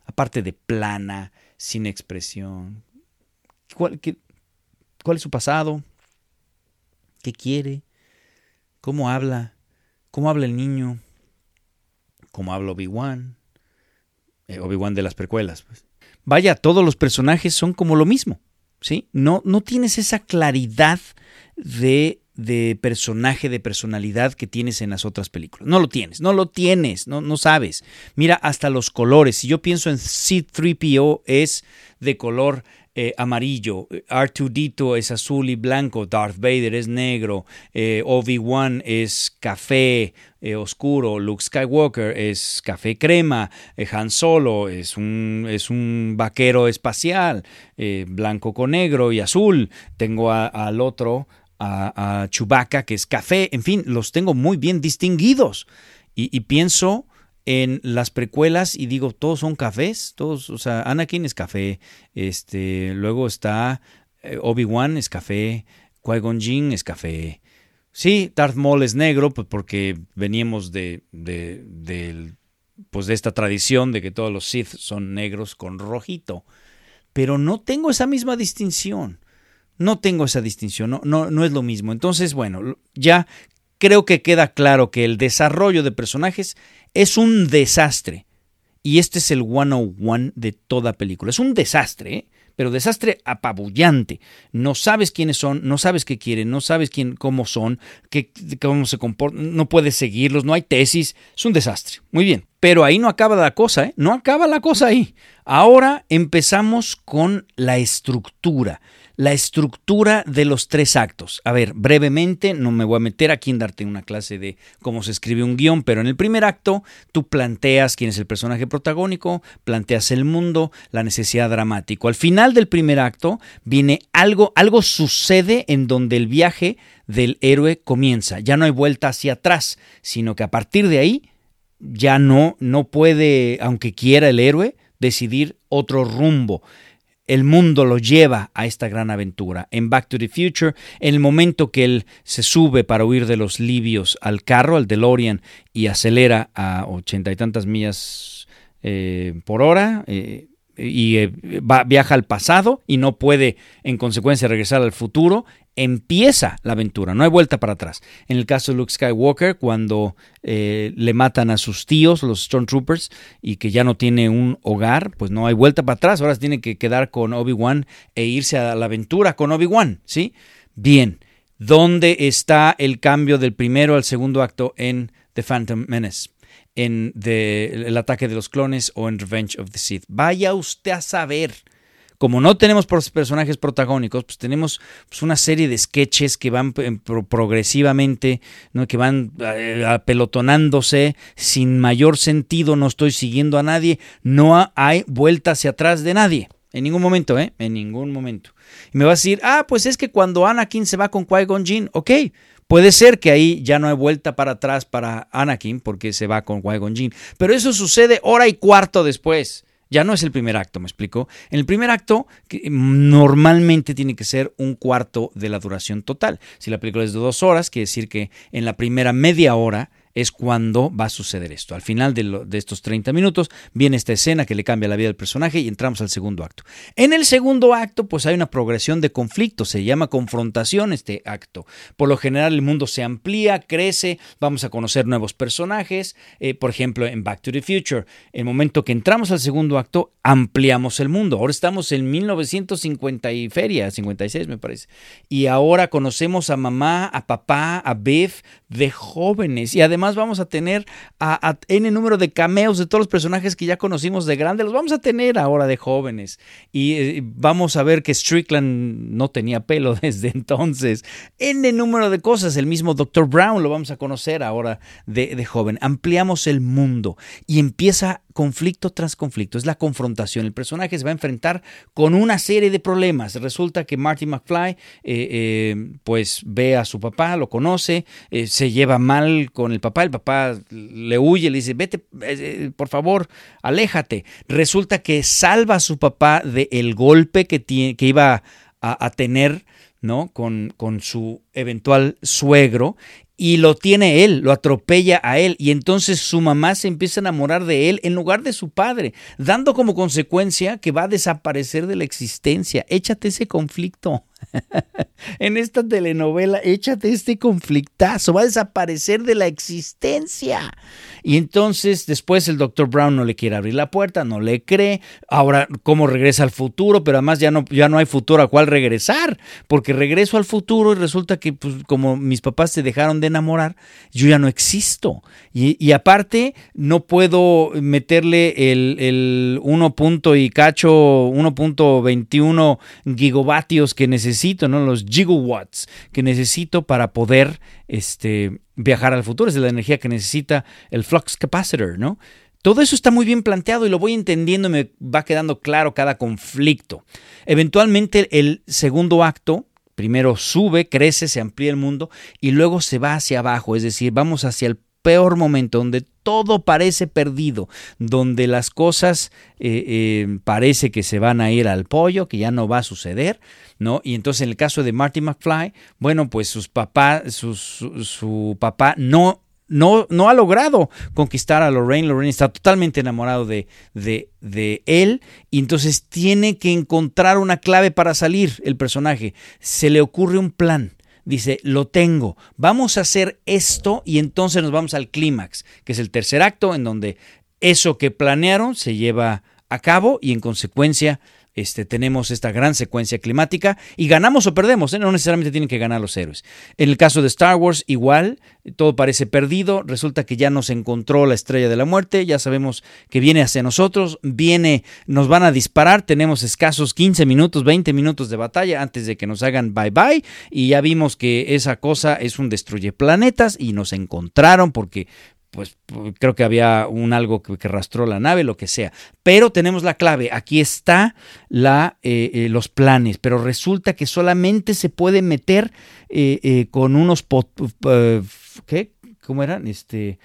Aparte de plana, sin expresión. ¿Cuál, ¿Cuál es su pasado? ¿Qué quiere? ¿Cómo habla? ¿Cómo habla el niño? ¿Cómo habla Obi-Wan? Eh, Obi-Wan de las precuelas. Pues. Vaya, todos los personajes son como lo mismo. ¿sí? No, no tienes esa claridad de, de, personaje, de personalidad que tienes en las otras películas. No lo tienes, no lo tienes, no, no sabes. Mira, hasta los colores. Si yo pienso en C3PO es de color eh, amarillo, R2D2 es azul y blanco, Darth Vader es negro, eh, Obi-Wan es café eh, oscuro, Luke Skywalker es café crema, Han Solo es un, es un vaquero espacial, blanco con negro y azul. Tengo al otro, a Chewbacca, que es café, en fin, los tengo muy bien distinguidos. y pienso en las precuelas y digo, todos son cafés, todos, o sea, Anakin es café, este, luego está eh, Obi-Wan es café, Qui-Gon Jinn es café. Sí, Darth Maul es negro, pues porque veníamos de, de, pues de esta tradición de que todos los Sith son negros con rojito. Pero no tengo esa misma distinción. No tengo esa distinción, no, no, no es lo mismo. Entonces, bueno, ya creo que queda claro que el desarrollo de personajes es un desastre. Y este es el 101 de toda película. Es un desastre, ¿eh? pero desastre apabullante. No sabes quiénes son, no sabes qué quieren, no sabes quién, cómo son, qué, cómo se comportan, no puedes seguirlos, no hay tesis. Es un desastre. Muy bien. Pero ahí no acaba la cosa, ¿eh? No acaba la cosa ahí. Ahora empezamos con la estructura la estructura de los tres actos. A ver, brevemente, no me voy a meter aquí en darte una clase de cómo se escribe un guion, pero en el primer acto tú planteas quién es el personaje protagónico, planteas el mundo, la necesidad dramática. Al final del primer acto viene algo, algo sucede en donde el viaje del héroe comienza. Ya no hay vuelta hacia atrás, sino que a partir de ahí ya no, no puede, aunque quiera el héroe, decidir otro rumbo el mundo lo lleva a esta gran aventura. En Back to the Future, en el momento que él se sube para huir de los libios al carro, al DeLorean, y acelera a ochenta y tantas millas eh, por hora, eh, y eh, viaja al pasado y no puede en consecuencia regresar al futuro, empieza la aventura, no hay vuelta para atrás. En el caso de Luke Skywalker, cuando eh, le matan a sus tíos, los Stormtroopers, y que ya no tiene un hogar, pues no hay vuelta para atrás, ahora tiene que quedar con Obi-Wan e irse a la aventura con Obi-Wan, ¿sí? Bien, ¿dónde está el cambio del primero al segundo acto en The Phantom Menace? En El ataque de los clones o en Revenge of the Sith. Vaya usted a saber como no tenemos personajes protagónicos, pues tenemos pues, una serie de sketches que van progresivamente, ¿no? que van eh, apelotonándose sin mayor sentido, no estoy siguiendo a nadie, no hay vuelta hacia atrás de nadie. En ningún momento, ¿eh? En ningún momento. Y me va a decir, ah, pues es que cuando Anakin se va con Qui-Gon Jinn, ok, Puede ser que ahí ya no hay vuelta para atrás para Anakin porque se va con Qui-Gon Jinn, pero eso sucede hora y cuarto después. Ya no es el primer acto, me explico. En el primer acto normalmente tiene que ser un cuarto de la duración total. Si la película es de dos horas, quiere decir que en la primera media hora es cuando va a suceder esto. Al final de, estos 30 minutos viene esta escena que le cambia la vida al personaje y entramos al segundo acto. En el segundo acto, pues hay una progresión de conflicto, se llama confrontación este acto. Por lo general el mundo se amplía, crece, vamos a conocer nuevos personajes. Eh, por ejemplo, en Back to the Future, el momento que entramos al segundo acto, ampliamos el mundo. Ahora estamos en 1950 y feria, 56 me parece. Y ahora conocemos a mamá, a papá, a Biff de jóvenes y además nomás vamos a tener a, N número de cameos de todos los personajes que ya conocimos de grande, los vamos a tener ahora de jóvenes. Y eh, vamos a ver que Strickland no tenía pelo desde entonces. N número de cosas, el mismo Dr. Brown lo vamos a conocer ahora de, joven. Ampliamos el mundo y empieza conflicto tras conflicto, es la confrontación. El personaje se va a enfrentar con una serie de problemas. Resulta que Marty McFly eh, eh, pues ve a su papá, lo conoce, se lleva mal con el papá, el papá le huye, le dice, vete, por favor, aléjate. Resulta que salva a su papá del golpe que, iba a, a tener ¿no? Con, con, su eventual suegro y lo tiene él, lo atropella a él y entonces su mamá se empieza a enamorar de él en lugar de su padre, dando como consecuencia que va a desaparecer de la existencia. Échate ese conflicto. en esta telenovela, échate este conflictazo, va a desaparecer de la existencia. Y entonces después el doctor Brown no le quiere abrir la puerta, no le cree. Ahora, ¿cómo regresa al futuro? Pero además ya no, ya no hay futuro a cuál regresar, porque regreso al futuro y resulta que pues, como mis papás se dejaron de enamorar, yo ya no existo. Y, aparte, no puedo meterle el, el 1. y cacho, 1.21 gigavatios que necesito, ¿no? Los gigawatts que necesito para poder este, viajar al futuro. Es la energía que necesita el flux capacitor, ¿no? Todo eso está muy bien planteado y lo voy entendiendo me va quedando claro cada conflicto. Eventualmente el segundo acto primero sube, crece, se amplía el mundo y luego se va hacia abajo, es decir, vamos hacia el peor momento, donde todo parece perdido, donde las cosas eh, eh, parece que se van a ir al pollo, que ya no va a suceder, ¿no? Y entonces en el caso de Marty McFly, bueno, pues sus papá, su, su papá no no, no, ha logrado conquistar a Lorraine. Lorraine está totalmente enamorado de, de, de, él y entonces tiene que encontrar una clave para salir el personaje. Se le ocurre un plan dice, lo tengo, vamos a hacer esto y entonces nos vamos al clímax, que es el tercer acto en donde eso que planearon se lleva a cabo y en consecuencia este, tenemos esta gran secuencia climática y ganamos o perdemos, ¿eh? no necesariamente tienen que ganar los héroes. En el caso de Star Wars, igual, todo parece perdido, resulta que ya nos encontró la estrella de la muerte, ya sabemos que viene hacia nosotros, viene, nos van a disparar, tenemos escasos 15 minutos, 20 minutos de batalla antes de que nos hagan bye bye y ya vimos que esa cosa es un destruye planetas y nos encontraron porque pues creo que había un algo que, rastró la nave, lo que sea. Pero tenemos la clave, aquí está la, eh, eh, los planes, pero resulta que solamente se puede meter eh, con unos, ¿qué? ¿Cómo eran? Este,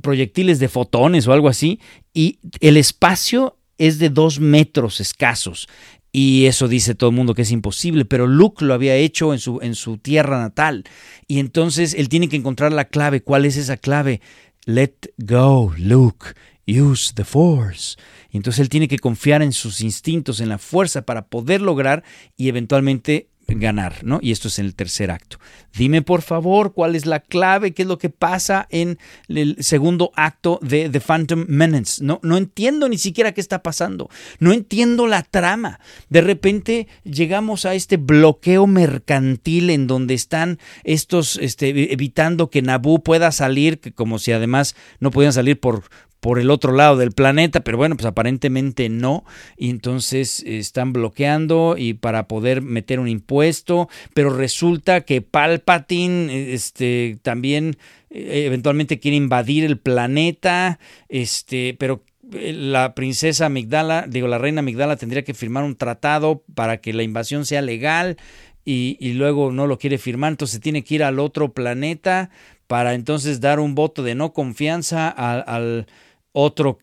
proyectiles de fotones o algo así, y el espacio es de dos metros escasos. Y eso dice todo el mundo que es imposible, pero Luke lo había hecho en su, en su tierra natal. Y entonces él tiene que encontrar la clave. ¿Cuál es esa clave? Let go, Luke. Use the force. Y entonces él tiene que confiar en sus instintos, en la fuerza para poder lograr y eventualmente ganar, ¿no? Y esto es en el tercer acto. Dime por favor cuál es la clave, qué es lo que pasa en el segundo acto de The Phantom Menace. No, no entiendo ni siquiera qué está pasando. No entiendo la trama. De repente llegamos a este bloqueo mercantil en donde están estos este, evitando que Naboo pueda salir, como si además no pudieran salir por, por el otro lado del planeta, pero bueno, pues aparentemente no, y entonces están bloqueando y para poder meter un impuesto, pero resulta que Palpatine este también eh, eventualmente quiere invadir el planeta, este, pero eh, la princesa Amigdala, digo, la reina Amigdala tendría que firmar un tratado para que la invasión sea legal y luego no lo quiere firmar, entonces tiene que ir al otro planeta para entonces dar un voto de no confianza al otro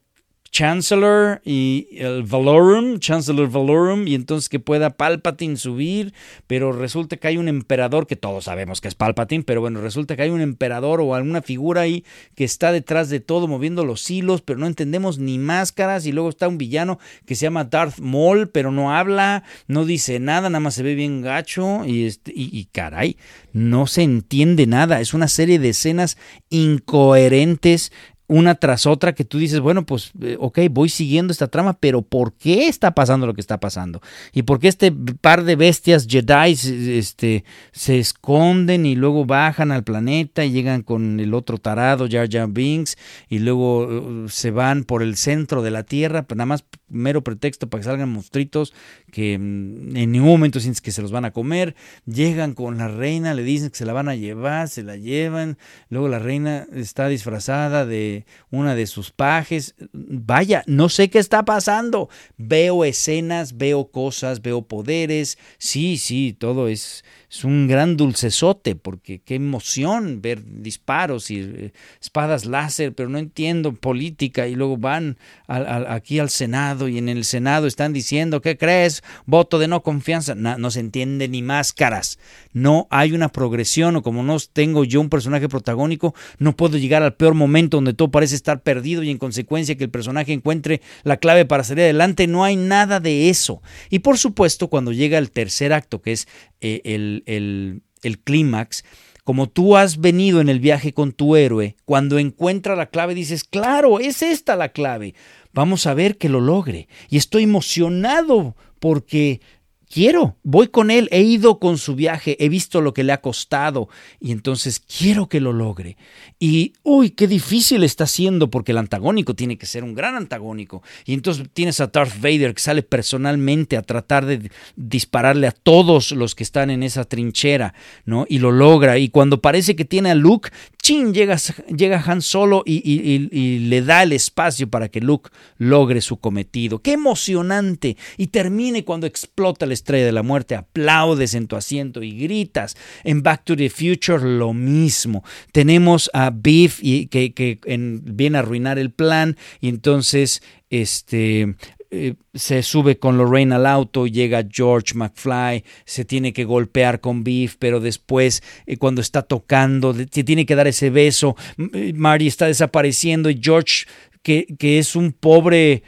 Chancellor y el Valorum, Chancellor Valorum, y entonces que pueda Palpatine subir, pero resulta que hay un emperador, que todos sabemos que es Palpatine, pero bueno, resulta que hay un emperador o alguna figura ahí que está detrás de todo moviendo los hilos, pero no entendemos ni máscaras, y luego está un villano que se llama Darth Maul, pero no habla, no dice nada, nada más se ve bien gacho, y, este, y, caray, no se entiende nada, es una serie de escenas incoherentes una tras otra que tú dices, bueno, pues eh, ok, voy siguiendo esta trama, pero ¿por qué está pasando lo que está pasando? ¿Y por qué este par de bestias Jedi este, se esconden y luego bajan al planeta y llegan con el otro tarado, Jar Jar Binks, y luego uh, se van por el centro de la Tierra, pues nada más mero pretexto para que salgan monstruitos que mm, en ningún momento sientes que se los van a comer, llegan con la reina, le dicen que se la van a llevar, se la llevan, luego la reina está disfrazada de una de sus pajes. Vaya, no sé qué está pasando. Veo escenas, veo cosas, veo poderes. Sí, sí, todo es, es un gran dulcesote, porque qué emoción ver disparos y eh, espadas láser, pero no entiendo política. Y luego van aquí al Senado y en el Senado están diciendo, ¿qué crees? Voto de no confianza. No, no se entiende ni máscaras. No hay una progresión, o como no tengo yo un personaje protagónico, no puedo llegar al peor momento donde todo parece estar perdido y en consecuencia que el personaje encuentre la clave para salir adelante. No hay nada de eso. Y por supuesto, cuando llega el tercer acto, que es eh, el, el, el clímax, como tú has venido en el viaje con tu héroe, cuando encuentra la clave dices, claro, es esta la clave. Vamos a ver que lo logre. Y estoy emocionado porque quiero, voy con él, he ido con su viaje, he visto lo que le ha costado y entonces quiero que lo logre. Y, uy, qué difícil está siendo porque el antagónico tiene que ser un gran antagónico. Y entonces tienes a Darth Vader que sale personalmente a tratar de dispararle a todos los que están en esa trinchera, ¿no? Y lo logra. Y cuando parece que tiene a Luke, chin, llega, llega Han Solo y, le da el espacio para que Luke logre su cometido. Qué emocionante. Y termine cuando explota el estrella de la muerte, aplaudes en tu asiento y gritas. En Back to the Future lo mismo. Tenemos a Biff y, que viene a arruinar el plan y entonces este eh, se sube con Lorraine al auto, llega George McFly, se tiene que golpear con Biff, pero después eh, cuando está tocando, se tiene que dar ese beso, eh, Marty está desapareciendo y George, que, que es un pobre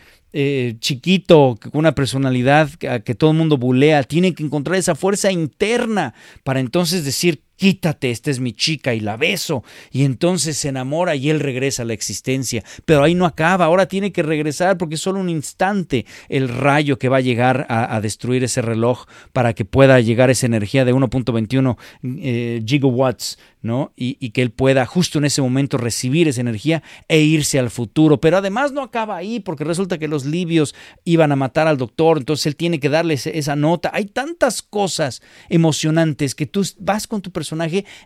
chiquito, con una personalidad que, que todo el mundo bulea, tiene que encontrar esa fuerza interna para entonces decir, quítate, esta es mi chica y la beso. Y entonces se enamora y él regresa a la existencia. Pero ahí no acaba, ahora tiene que regresar porque es solo un instante el rayo que va a llegar a, destruir ese reloj para que pueda llegar esa energía de 1.21 eh, gigawatts, ¿no? Y, que él pueda justo en ese momento recibir esa energía e irse al futuro. Pero además no acaba ahí porque resulta que los libios iban a matar al doctor, entonces él tiene que darle esa nota. Hay tantas cosas emocionantes que tú vas con tu persona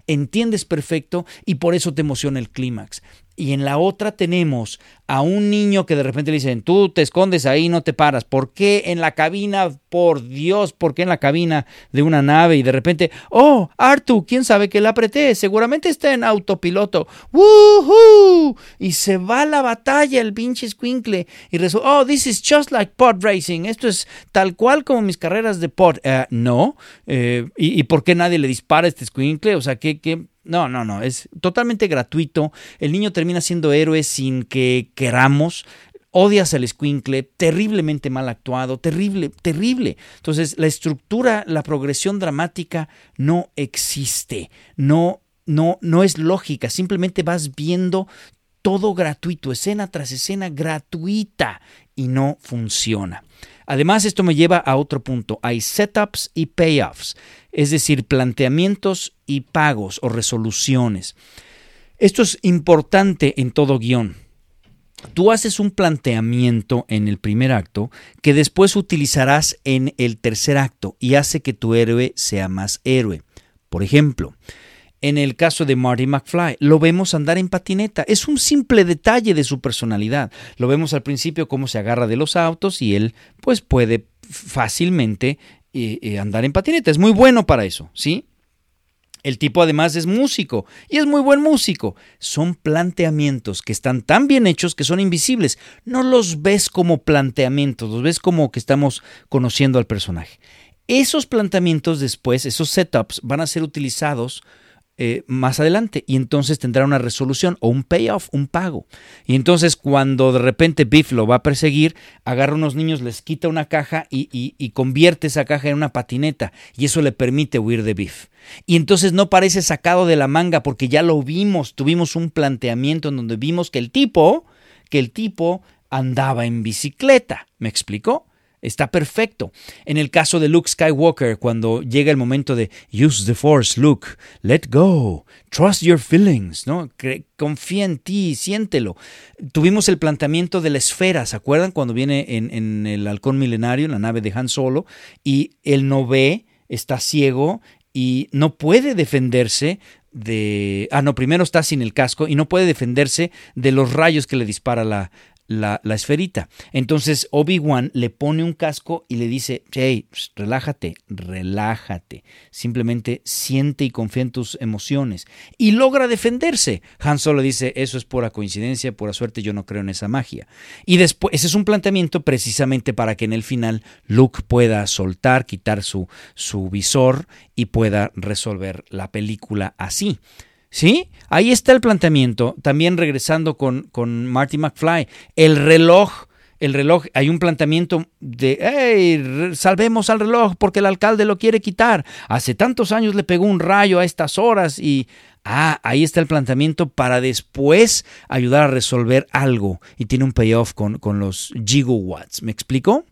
entiendes perfecto y por eso te emociona el clímax. Y en la otra tenemos a un niño que de repente le dicen, tú te escondes ahí, no te paras. ¿Por qué en la cabina? Por Dios, ¿por qué en la cabina de una nave? Y de repente, oh, Artu, ¿quién sabe que la apreté? Seguramente está en autopiloto. ¡Woohoo! Y se va a la batalla el pinche squinkle. Y resulta, oh, this is just like pod racing. Esto es tal cual como mis carreras de pod. Eh, no. Eh, y, por qué nadie le dispara este squinkle? O sea, ¿qué, qué, no, no, no, es totalmente gratuito. El niño termina siendo héroe sin que queramos. Odias al squinkle, terriblemente mal actuado, terrible, terrible. Entonces, la estructura, la progresión dramática no existe. No, no, no es lógica. Simplemente vas viendo todo gratuito, escena tras escena gratuita y no funciona. Además, esto me lleva a otro punto. Hay setups y payoffs, es decir, planteamientos y pagos o resoluciones. Esto es importante en todo guion. Tú haces un planteamiento en el primer acto que después utilizarás en el tercer acto y hace que tu héroe sea más héroe. Por ejemplo, en el caso de Marty McFly, lo vemos andar en patineta. Es un simple detalle de su personalidad. Lo vemos al principio cómo se agarra de los autos y él pues puede fácilmente eh, eh, andar en patineta. Es muy bueno para eso, ¿sí? El tipo además es músico y es muy buen músico. Son planteamientos que están tan bien hechos que son invisibles. No los ves como planteamientos, los ves como que estamos conociendo al personaje. Esos planteamientos después, esos setups, van a ser utilizados eh, más adelante y entonces tendrá una resolución o un payoff, un pago. Y entonces cuando de repente Biff lo va a perseguir, agarra unos niños, les quita una caja y, y convierte esa caja en una patineta y eso le permite huir de Biff. Y entonces no parece sacado de la manga porque ya lo vimos, tuvimos un planteamiento en donde vimos que el tipo, que el tipo andaba en bicicleta. ¿Me explicó? Está perfecto. En el caso de Luke Skywalker, cuando llega el momento de use the force, Luke, let go, trust your feelings, ¿no? confía en ti, siéntelo. Tuvimos el planteamiento de la esfera, ¿se acuerdan? Cuando viene en, el halcón milenario, en la nave de Han Solo, y él no ve, está ciego y no puede defenderse de... Ah, no, primero está sin el casco y no puede defenderse de los rayos que le dispara la, la, esferita. Entonces Obi-Wan le pone un casco y le dice, hey, relájate, relájate. Simplemente siente y confía en tus emociones. Y logra defenderse. Han Solo dice, eso es pura coincidencia, pura suerte, yo no creo en esa magia. Y después, ese es un planteamiento precisamente para que en el final Luke pueda soltar, quitar su visor y pueda resolver la película así. ¿Sí? Ahí está el planteamiento. También regresando con, con Marty McFly. El reloj. El reloj, hay un planteamiento de, hey, salvemos al reloj porque el alcalde lo quiere quitar. Hace tantos años le pegó un rayo a estas horas y, ah, ahí está el planteamiento para después ayudar a resolver algo. Y tiene un payoff con, con los gigawatts. ¿Me explico?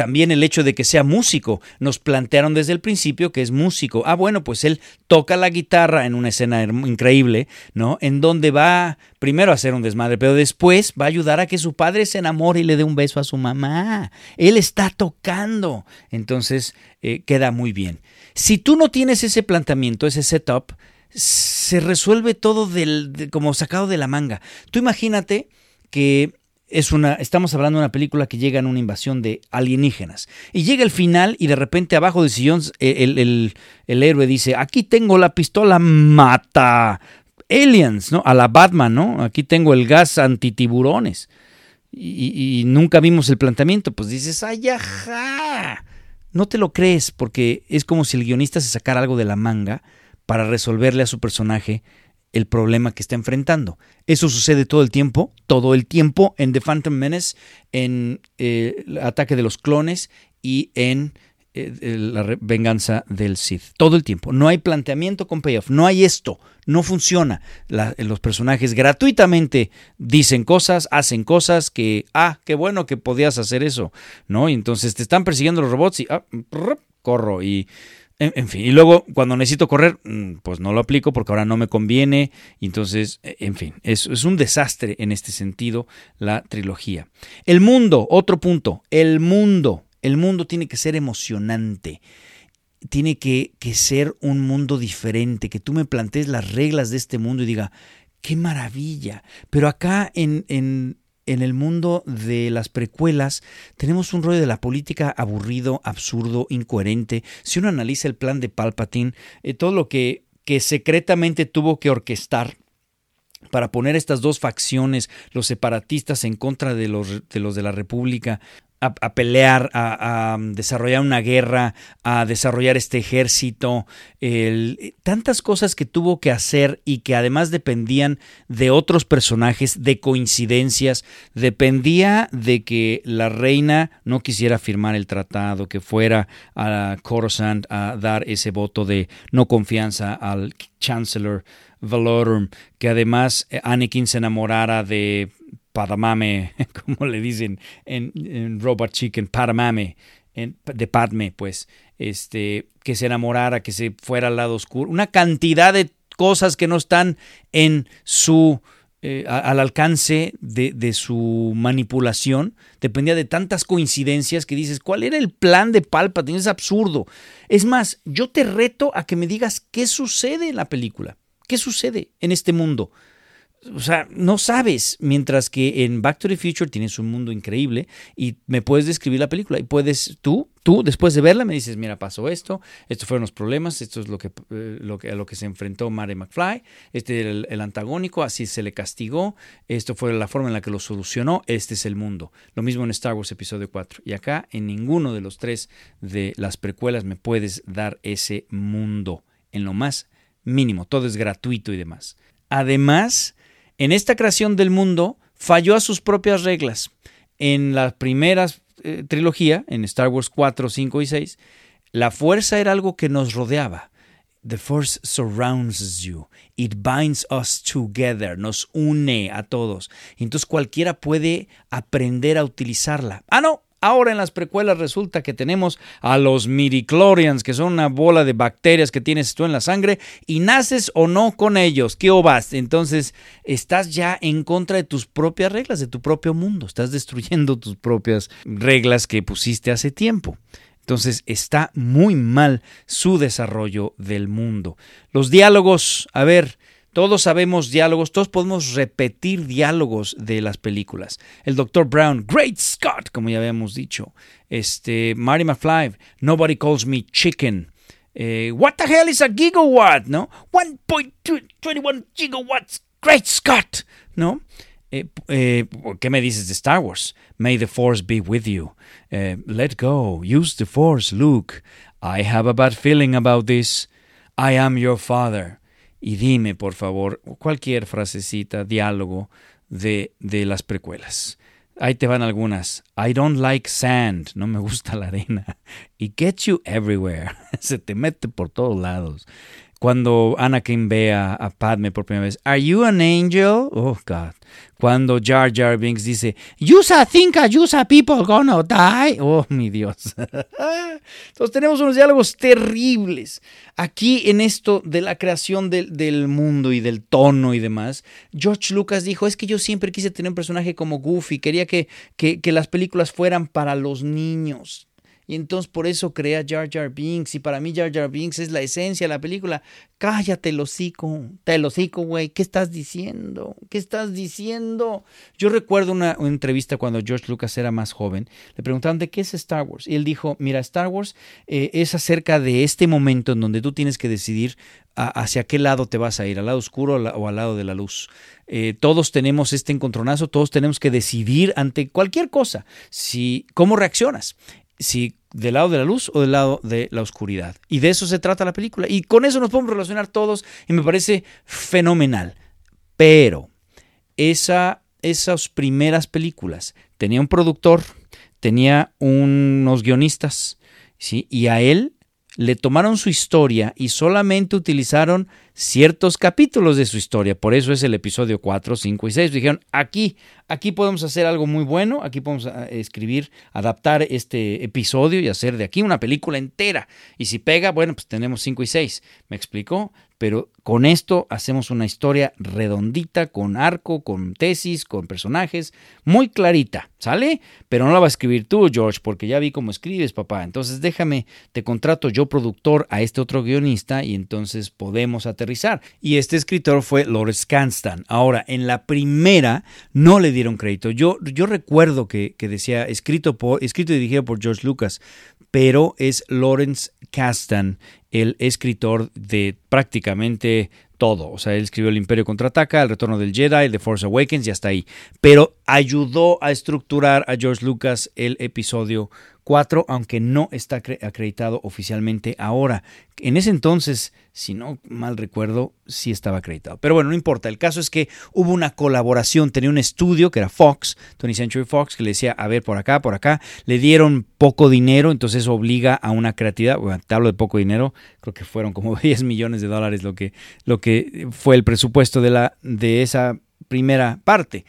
También el hecho de que sea músico. Nos plantearon desde el principio que es músico. Ah, bueno, pues él toca la guitarra en una escena increíble, ¿no? En donde va primero a hacer un desmadre, pero después va a ayudar a que su padre se enamore y le dé un beso a su mamá. Él está tocando. Entonces eh, queda muy bien. Si tú no tienes ese planteamiento, ese setup, se resuelve todo del, como sacado de la manga. Tú imagínate que es una, estamos hablando de una película que llega en una invasión de alienígenas. Y llega el final y de repente abajo del sillón eh, el, el, héroe dice, aquí tengo la pistola mata aliens, ¿no? A la Batman, ¿no? Aquí tengo el gas antitiburones. Y, y nunca vimos el planteamiento. Pues dices, ay, ajá. No te lo crees porque es como si el guionista se sacara algo de la manga para resolverle a su personaje el problema que está enfrentando. Eso sucede todo el tiempo, todo el tiempo en The Phantom Menace, en eh, el ataque de los clones y en eh, la venganza del Sith. Todo el tiempo. No hay planteamiento con payoff. No hay esto. No funciona. los personajes gratuitamente dicen cosas, hacen cosas que, ah, qué bueno que podías hacer eso, ¿no? Y entonces te están persiguiendo los robots y, ah, corro y en, fin, y luego cuando necesito correr, mm, pues no lo aplico porque ahora no me conviene. Entonces, e, en fin, es, es un desastre en este sentido la trilogía. El mundo, otro punto, el mundo. El mundo tiene que ser emocionante tiene que, que, ser un mundo diferente, que tú me plantees las reglas de este mundo y diga, qué maravilla. Pero acá en, en, en el mundo de las precuelas tenemos un rollo de la política aburrido, absurdo, incoherente. Si uno analiza el plan de Palpatine, eh, todo lo que, que secretamente tuvo que orquestar para poner estas dos facciones, los separatistas en contra de los de, los de la República, a, pelear, a, desarrollar una guerra, a desarrollar este ejército, tantas cosas que tuvo que hacer y que además dependían de otros personajes, de coincidencias, dependía de que la reina no quisiera firmar el tratado, que fuera a Coruscant a dar ese voto de no confianza al Chancellor Valorum, que además Anakin se enamorara de Padamame, como le dicen en, Robot Chicken, Padamame, de Padme, pues, este, que se enamorara, que se fuera al lado oscuro, una cantidad de cosas que no están en su eh, al alcance de, de, su manipulación, dependía de tantas coincidencias que dices, ¿cuál era el plan de Palpatine? Es absurdo. Es más, yo te reto a que me digas qué sucede en la película, qué sucede en este mundo o sea, no sabes, mientras que en Back to the Future tienes un mundo increíble y me puedes describir la película y puedes tú, tú después de verla me dices, mira, pasó esto, estos fueron los problemas, esto es lo que, eh, lo que a lo que se enfrentó Mary McFly, este era el, el, antagónico, así se le castigó, esto fue la forma en la que lo solucionó, este es el mundo. Lo mismo en Star Wars episodio 4 y acá en ninguno de los tres de las precuelas me puedes dar ese mundo en lo más mínimo, todo es gratuito y demás. Además, en esta creación del mundo falló a sus propias reglas. En la primera eh, trilogía, en Star Wars 4, 5 y 6, la fuerza era algo que nos rodeaba. The force surrounds you. It binds us together. Nos une a todos. Entonces cualquiera puede aprender a utilizarla. Ah, no. Ahora en las precuelas resulta que tenemos a los midichlorians, que son una bola de bacterias que tienes tú en la sangre, y naces o no con ellos. ¿Qué vas? Entonces estás ya en contra de tus propias reglas, de tu propio mundo. Estás destruyendo tus propias reglas que pusiste hace tiempo. Entonces está muy mal su desarrollo del mundo. Los diálogos, a ver, todos sabemos diálogos, todos podemos repetir diálogos de las películas. El Dr. Brown, Great Scott, como ya habíamos dicho. Este, Marty McFly, Nobody Calls Me Chicken. Eh, what the hell is a gigawatt? ¿No? 1.21 gigawatts. Great Scott. ¿No? Eh, eh, ¿Qué me dices de Star Wars? May the Force be with you. let go. Use the Force, Luke. I have a bad feeling about this. I am your father y dime, por favor, cualquier frasecita, diálogo de, de las precuelas. Ahí te van algunas. I don't like sand. No me gusta la arena. It gets you everywhere. Se te mete por todos lados. Cuando Anakin ve a, Padme por primera vez, Are you an angel? Oh, God. Cuando Jar Jar Binks dice, You think a a people gonna die. Oh, mi Dios. Entonces tenemos unos diálogos terribles. Aquí en esto de la creación del, mundo y del tono y demás, George Lucas dijo, es que yo siempre quise tener un personaje como Goofy, quería que, que, que las películas fueran para los niños. Y entonces por eso crea Jar Jar Binks. Y para mí Jar Jar Binks es la esencia de la película. Cállate el hocico. Te el hocico, güey. ¿Qué estás diciendo? ¿Qué estás diciendo? Yo recuerdo una, entrevista cuando George Lucas era más joven. Le preguntaban de qué es Star Wars. Y él dijo, mira, Star Wars eh, es acerca de este momento en donde tú tienes que decidir hacia qué lado te vas a ir, al lado oscuro o al lado de la luz. Eh, todos tenemos este encontronazo, todos tenemos que decidir ante cualquier cosa, si, cómo reaccionas si del lado de la luz o del lado de la oscuridad. Y de eso se trata la película. Y con eso nos podemos relacionar todos y me parece fenomenal. Pero esa, esas primeras películas tenía un productor, tenía unos guionistas, ¿sí? y a él le tomaron su historia y solamente utilizaron ciertos capítulos de su historia. Por eso es el episodio 4, 5 y 6. Dijeron, aquí, aquí podemos hacer algo muy bueno, aquí podemos ah, escribir, adaptar este episodio y hacer de aquí una película entera. Y si pega, bueno, pues tenemos 5 y 6. ¿Me explicó? Pero con esto hacemos una historia redondita, con arco, con tesis, con personajes, muy clarita, ¿sale? Pero no la va a escribir tú, George, porque ya vi cómo escribes, papá. Entonces déjame, te contrato yo productor a este otro guionista y entonces podemos aterrizar. Y este escritor fue Lawrence Kanstan. Ahora, en la primera no le dieron crédito. Yo, yo recuerdo que, decía escrito, por, escrito y dirigido por George Lucas, pero es Lawrence Kasdan el escritor de prácticamente todo. O sea, él escribió El Imperio Contraataca, El Retorno del Jedi, The Force Awakens y hasta ahí. Pero ayudó a estructurar a George Lucas el episodio 4, aunque no está acreditado oficialmente ahora. En ese entonces, si no mal recuerdo, sí estaba acreditado. Pero bueno, no importa. El caso es que hubo una colaboración. Tenía un estudio que era Fox, 20th Century Fox, que le decía, a ver, por acá, por acá. Le dieron poco dinero, entonces obliga a una creatividad. Bueno, te hablo de poco dinero, creo que fueron como 10 millones de dólares lo que, lo que fue el presupuesto de, la, de esa primera parte.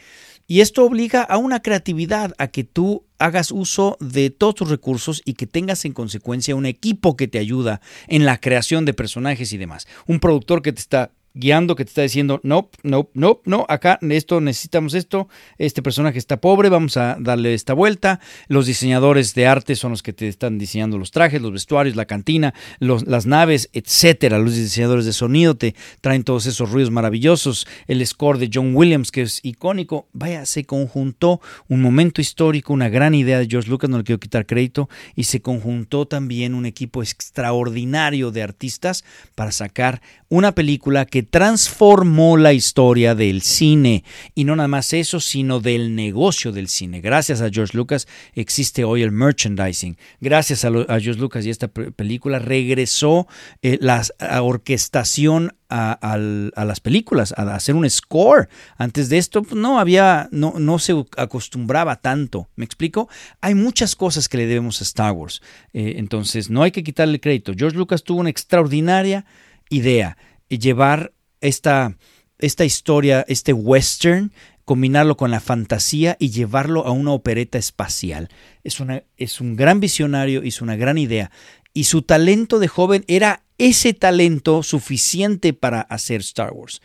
Y esto obliga a una creatividad, a que tú hagas uso de todos tus recursos y que tengas en consecuencia un equipo que te ayuda en la creación de personajes y demás. Un productor que te está guiando que te está diciendo, no, no, no, no, acá esto necesitamos esto, este personaje está pobre, vamos a darle esta vuelta. Los diseñadores de arte son los que te están diseñando los trajes, los vestuarios, la cantina, las naves, etcétera. Los diseñadores de sonido te traen todos esos ruidos maravillosos. El score de John Williams, que es icónico. Vaya, se conjuntó un momento histórico, una gran idea de George Lucas, no le quiero quitar crédito, y se conjuntó también un equipo extraordinario de artistas para sacar una película que transformó la historia del cine. Y no nada más eso, sino del negocio del cine. Gracias a George Lucas existe hoy el merchandising. Gracias a, George Lucas y esta película regresó eh, la orquestación a, las películas, a hacer un score. Antes de esto pues, no había, no, no se acostumbraba tanto. ¿Me explico? Hay muchas cosas que le debemos a Star Wars. Eh, entonces, no hay que quitarle crédito. George Lucas tuvo una extraordinaria idea, llevar esta, esta historia, este western, combinarlo con la fantasía y llevarlo a una opereta espacial. Es, una, es un gran visionario, hizo una gran idea. Y su talento de joven era ese talento suficiente para hacer Star Wars.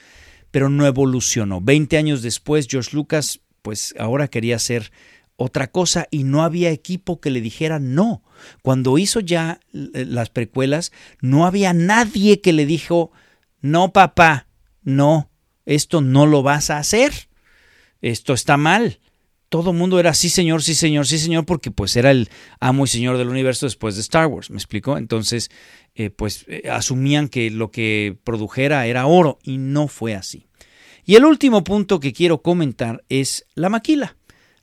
Pero no evolucionó. Veinte años después, George Lucas, pues ahora quería hacer otra cosa y no había equipo que le dijera no. Cuando hizo ya eh, las precuelas, no había nadie que le dijo, no papá, no, esto no lo vas a hacer, esto está mal. Todo el mundo era sí señor, sí señor, sí señor, porque pues era el amo y señor del universo después de Star Wars, ¿me explico? Entonces, eh, pues eh, asumían que lo que produjera era oro y no fue así. Y el último punto que quiero comentar es la maquila.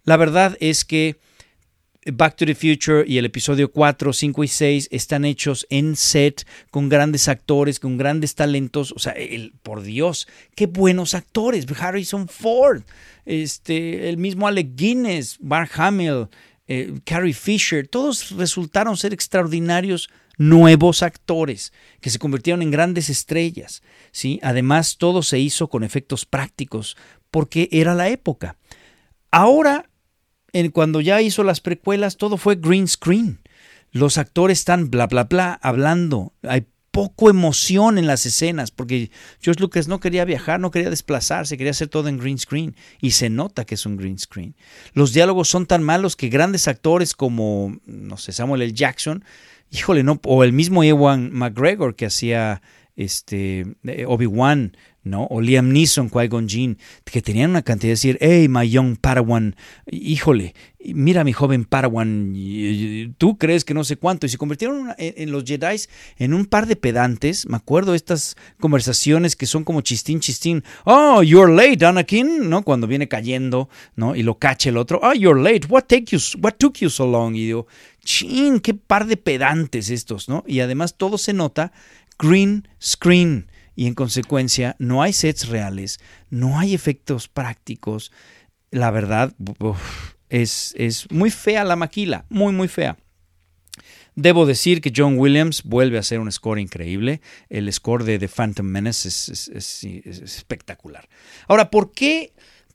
La verdad es que Back to the Future y el episodio 4, 5 y 6 están hechos en set con grandes actores, con grandes talentos. O sea, el, por Dios, qué buenos actores. Harrison Ford, este, el mismo Alec Guinness, Mark Hamill, eh, Carrie Fisher, todos resultaron ser extraordinarios nuevos actores que se convirtieron en grandes estrellas. ¿sí? Además, todo se hizo con efectos prácticos porque era la época. Ahora en cuando ya hizo las precuelas, todo fue green screen. Los actores están bla, bla, bla, hablando. Hay poco emoción en las escenas, porque George Lucas no quería viajar, no quería desplazarse, quería hacer todo en green screen, y se nota que es un green screen. Los diálogos son tan malos que grandes actores como, no sé, Samuel L. Jackson, híjole, no, o el mismo Ewan McGregor que hacía este eh, Obi-Wan ¿no? O Liam Neeson, Qui-Gon Jinn, que tenían una cantidad de decir, hey, my young Padawan, híjole, mira mi joven Padawan, tú crees que no sé cuánto, y se convirtieron en, los Jedi en un par de pedantes, me acuerdo estas conversaciones que son como chistín, chistín, oh, you're late, Anakin, ¿no? Cuando viene cayendo, ¿no? Y lo cacha el otro, oh, you're late, what, take you, what took you so long? Y digo, chin, qué par de pedantes estos, ¿no? Y además todo se nota green screen, y en consecuencia no hay sets reales, no hay efectos prácticos. La verdad es, es muy fea la maquila, muy muy fea. Debo decir que John Williams vuelve a hacer un score increíble. El score de The Phantom Menace es, es, espectacular. Ahora, ¿por qué,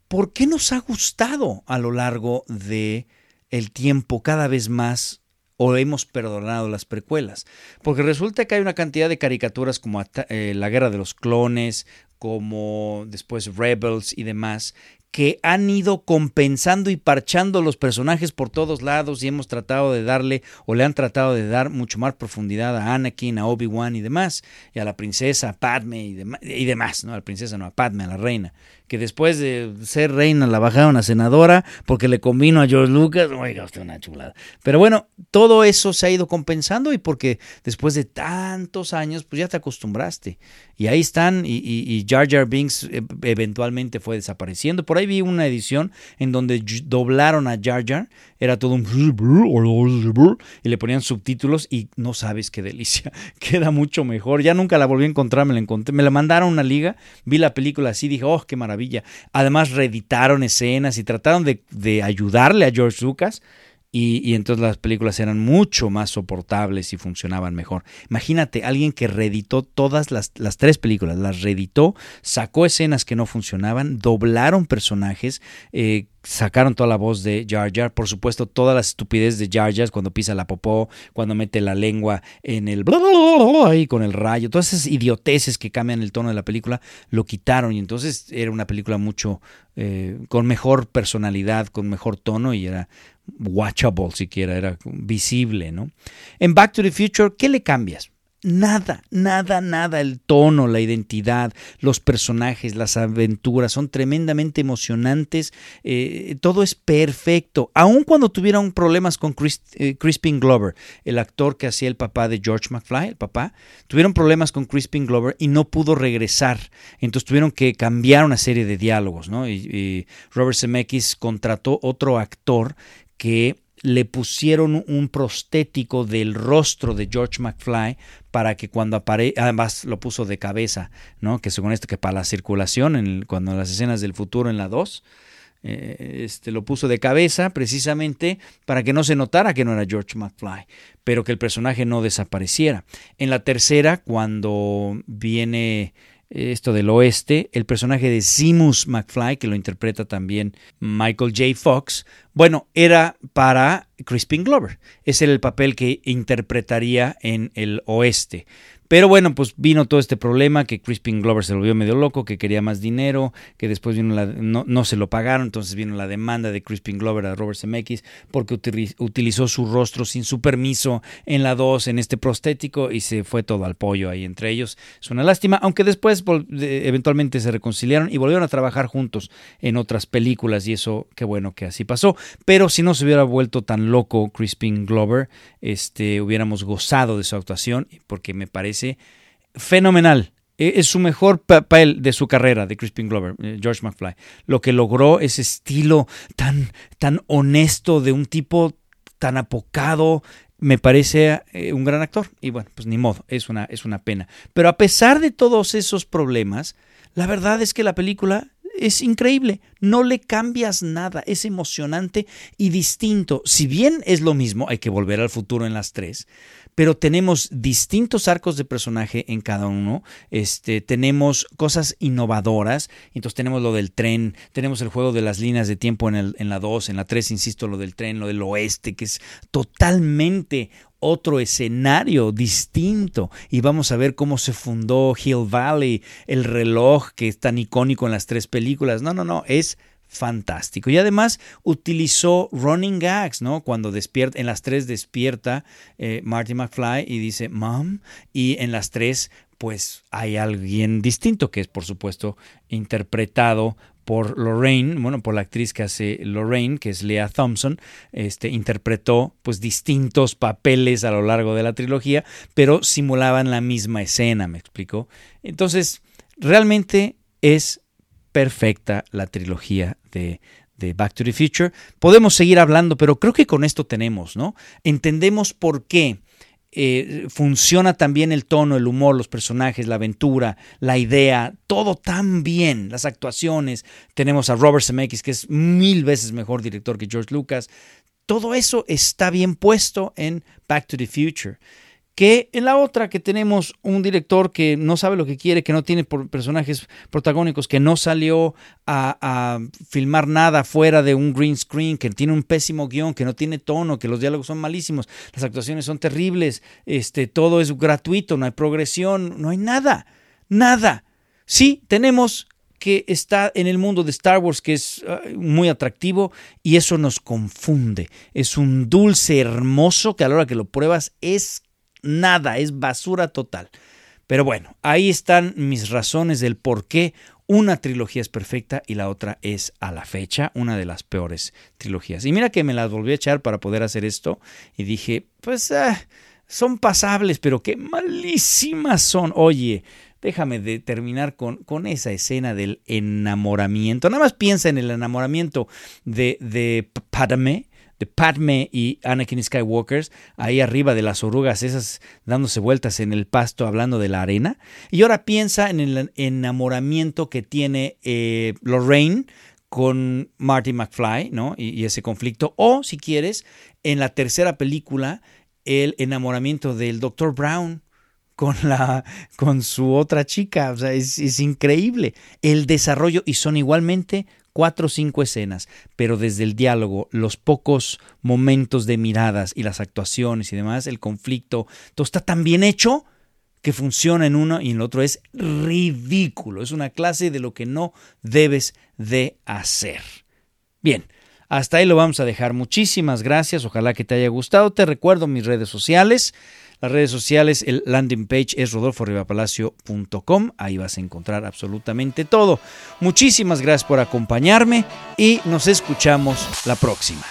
¿por qué nos ha gustado a lo largo de el tiempo cada vez más o hemos perdonado las precuelas. Porque resulta que hay una cantidad de caricaturas como eh, La Guerra de los Clones, como después Rebels y demás, que han ido compensando y parchando los personajes por todos lados y hemos tratado de darle o le han tratado de dar mucho más profundidad a Anakin, a Obi-Wan y demás, y a la princesa, a Padme y, y demás, ¿no? A la princesa no, a Padme, a la reina que después de ser reina la bajaron a senadora porque le convino a George Lucas. Oiga, usted una chulada. Pero bueno, todo eso se ha ido compensando y porque después de tantos años, pues ya te acostumbraste. Y ahí están, y, Jar Jar Binks eh, eventualmente fue desapareciendo. Por ahí vi una edición en donde doblaron a Jar Jar, era todo un... y le ponían subtítulos y no sabes qué delicia. Queda mucho mejor. Ya nunca la volví a encontrar, me la encontré. Me la mandaron a una liga, vi la película así, dije, oh, qué maravilla Además, reeditaron escenas y trataron de, ayudarle a George Lucas. Y, entonces las películas eran mucho más soportables y funcionaban mejor. Imagínate, alguien que reeditó todas las, las, tres películas, las reeditó, sacó escenas que no funcionaban, doblaron personajes, eh, sacaron toda la voz de Jar Jar, por supuesto, toda la estupidez de Jar Jar cuando pisa la popó, cuando mete la lengua en el ahí con el rayo, todas esas idioteces que cambian el tono de la película, lo quitaron y entonces era una película mucho eh, con mejor personalidad, con mejor tono y era watchable siquiera, era visible, ¿no? En Back to the Future, ¿qué le cambias? Nada, nada, nada. El tono, la identidad, los personajes, las aventuras son tremendamente emocionantes. Eh, todo es perfecto. Aun cuando tuvieron problemas con eh, Crispin Glover, el actor que hacía el papá de George McFly, el papá, tuvieron problemas con Crispin Glover y no pudo regresar. Entonces tuvieron que cambiar una serie de diálogos, ¿no? y Robert Zemeckis contrató otro actor que le pusieron un prostético del rostro de George McFly para que cuando aparezca, además lo puso de cabeza, ¿no? Que según esto que para la circulación, en cuando las escenas del futuro en la 2, eh, este, lo puso de cabeza precisamente para que no se notara que no era George McFly, pero que el personaje no desapareciera. En la tercera, cuando viene esto del oeste, el personaje de Simus McFly, que lo interpreta también Michael J. Fox, bueno, era para Crispin Glover. Ese era el papel que interpretaría en el oeste. Pero bueno, pues vino todo este problema que Crispin Glover se volvió medio loco, que quería más dinero, que después vino la, no, no se lo pagaron, entonces vino la demanda de Crispin Glover a Robert Zemeckis porque utilizó su rostro sin su permiso en la 2, en este prostético, y se fue todo al pollo ahí entre ellos. Es una lástima, aunque después eventualmente se reconciliaron y volvieron a trabajar juntos en otras películas, y eso, qué bueno que así pasó. Pero si no se hubiera vuelto tan loco Crispin Glover, este, hubiéramos gozado de su actuación, porque me parece fenomenal. E, es su mejor papel de su carrera, de Crispin Glover, eh, George McFly. Lo que logró ese estilo tan, tan honesto de un tipo tan apocado, me parece eh, un gran actor. Y bueno, pues ni modo, es una, es una pena. Pero a pesar de todos esos problemas, la verdad es que la película es increíble, no le cambias nada, es emocionante y distinto. Si bien es lo mismo, hay que volver al futuro en las tres, pero tenemos distintos arcos de personaje en cada uno, este, tenemos cosas innovadoras, entonces tenemos lo del tren, tenemos el juego de las líneas de tiempo en, el, en la 2, en la 3, insisto, lo del tren, lo del oeste, que es totalmente otro escenario distinto y vamos a ver cómo se fundó Hill Valley, el reloj que es tan icónico en las tres películas. No, no, no, es fantástico. Y además utilizó running gags, ¿no? Cuando despierta, en las tres despierta eh, Marty McFly y dice, Mom, y en las tres pues hay alguien distinto que es por supuesto interpretado por Lorraine, bueno, por la actriz que hace Lorraine, que es Leah Thompson, este, interpretó pues distintos papeles a lo largo de la trilogía, pero simulaban la misma escena, me explico. Entonces, realmente es perfecta la trilogía de, Back to the Future. Podemos seguir hablando, pero creo que con esto tenemos, ¿no? Entendemos por qué eh, funciona también el tono, el humor, los personajes, la aventura, la idea, todo tan bien, las actuaciones. Tenemos a Robert Zemeckis, que es mil veces mejor director que George Lucas. Todo eso está bien puesto en Back to the Future que en la otra que tenemos un director que no sabe lo que quiere, que no tiene personajes protagónicos, que no salió a, filmar nada fuera de un green screen, que tiene un pésimo guion, que no tiene tono, que los diálogos son malísimos, las actuaciones son terribles, este, todo es gratuito, no hay progresión, no hay nada, nada. Sí, tenemos que está en el mundo de Star Wars, que es ah, muy atractivo, y eso nos confunde. Es un dulce hermoso que a la hora que lo pruebas es nada, es basura total. Pero bueno, ahí están mis razones del por qué una trilogía es perfecta y la otra es a la fecha una de las peores trilogías. Y mira que me las volví a echar para poder hacer esto y dije, pues ah, son pasables, pero qué malísimas son. Oye, déjame terminar con, con, esa escena del enamoramiento. Nada más piensa en el enamoramiento de, de Padme de Padme y Anakin Skywalker ahí arriba de las orugas esas dándose vueltas en el pasto hablando de la arena. Y ahora piensa en el enamoramiento que tiene eh, Lorraine con Marty McFly, ¿no? Y, ese conflicto. O, si quieres, en la tercera película, el enamoramiento del Dr. Brown con, la, con su otra chica. O sea, es, es increíble el desarrollo y son igualmente cuatro o cinco escenas, pero desde el diálogo, los pocos momentos de miradas y las actuaciones y demás, el conflicto, todo está tan bien hecho que funciona en uno y en el otro es ridículo. Es una clase de lo que no debes de hacer. Bien, hasta ahí lo vamos a dejar. Muchísimas gracias. Ojalá que te haya gustado. Te recuerdo mis redes sociales. Las redes sociales, el landing page es rodolforribapalacio.com. Ahí vas a encontrar absolutamente todo. Muchísimas gracias por acompañarme y nos escuchamos la próxima.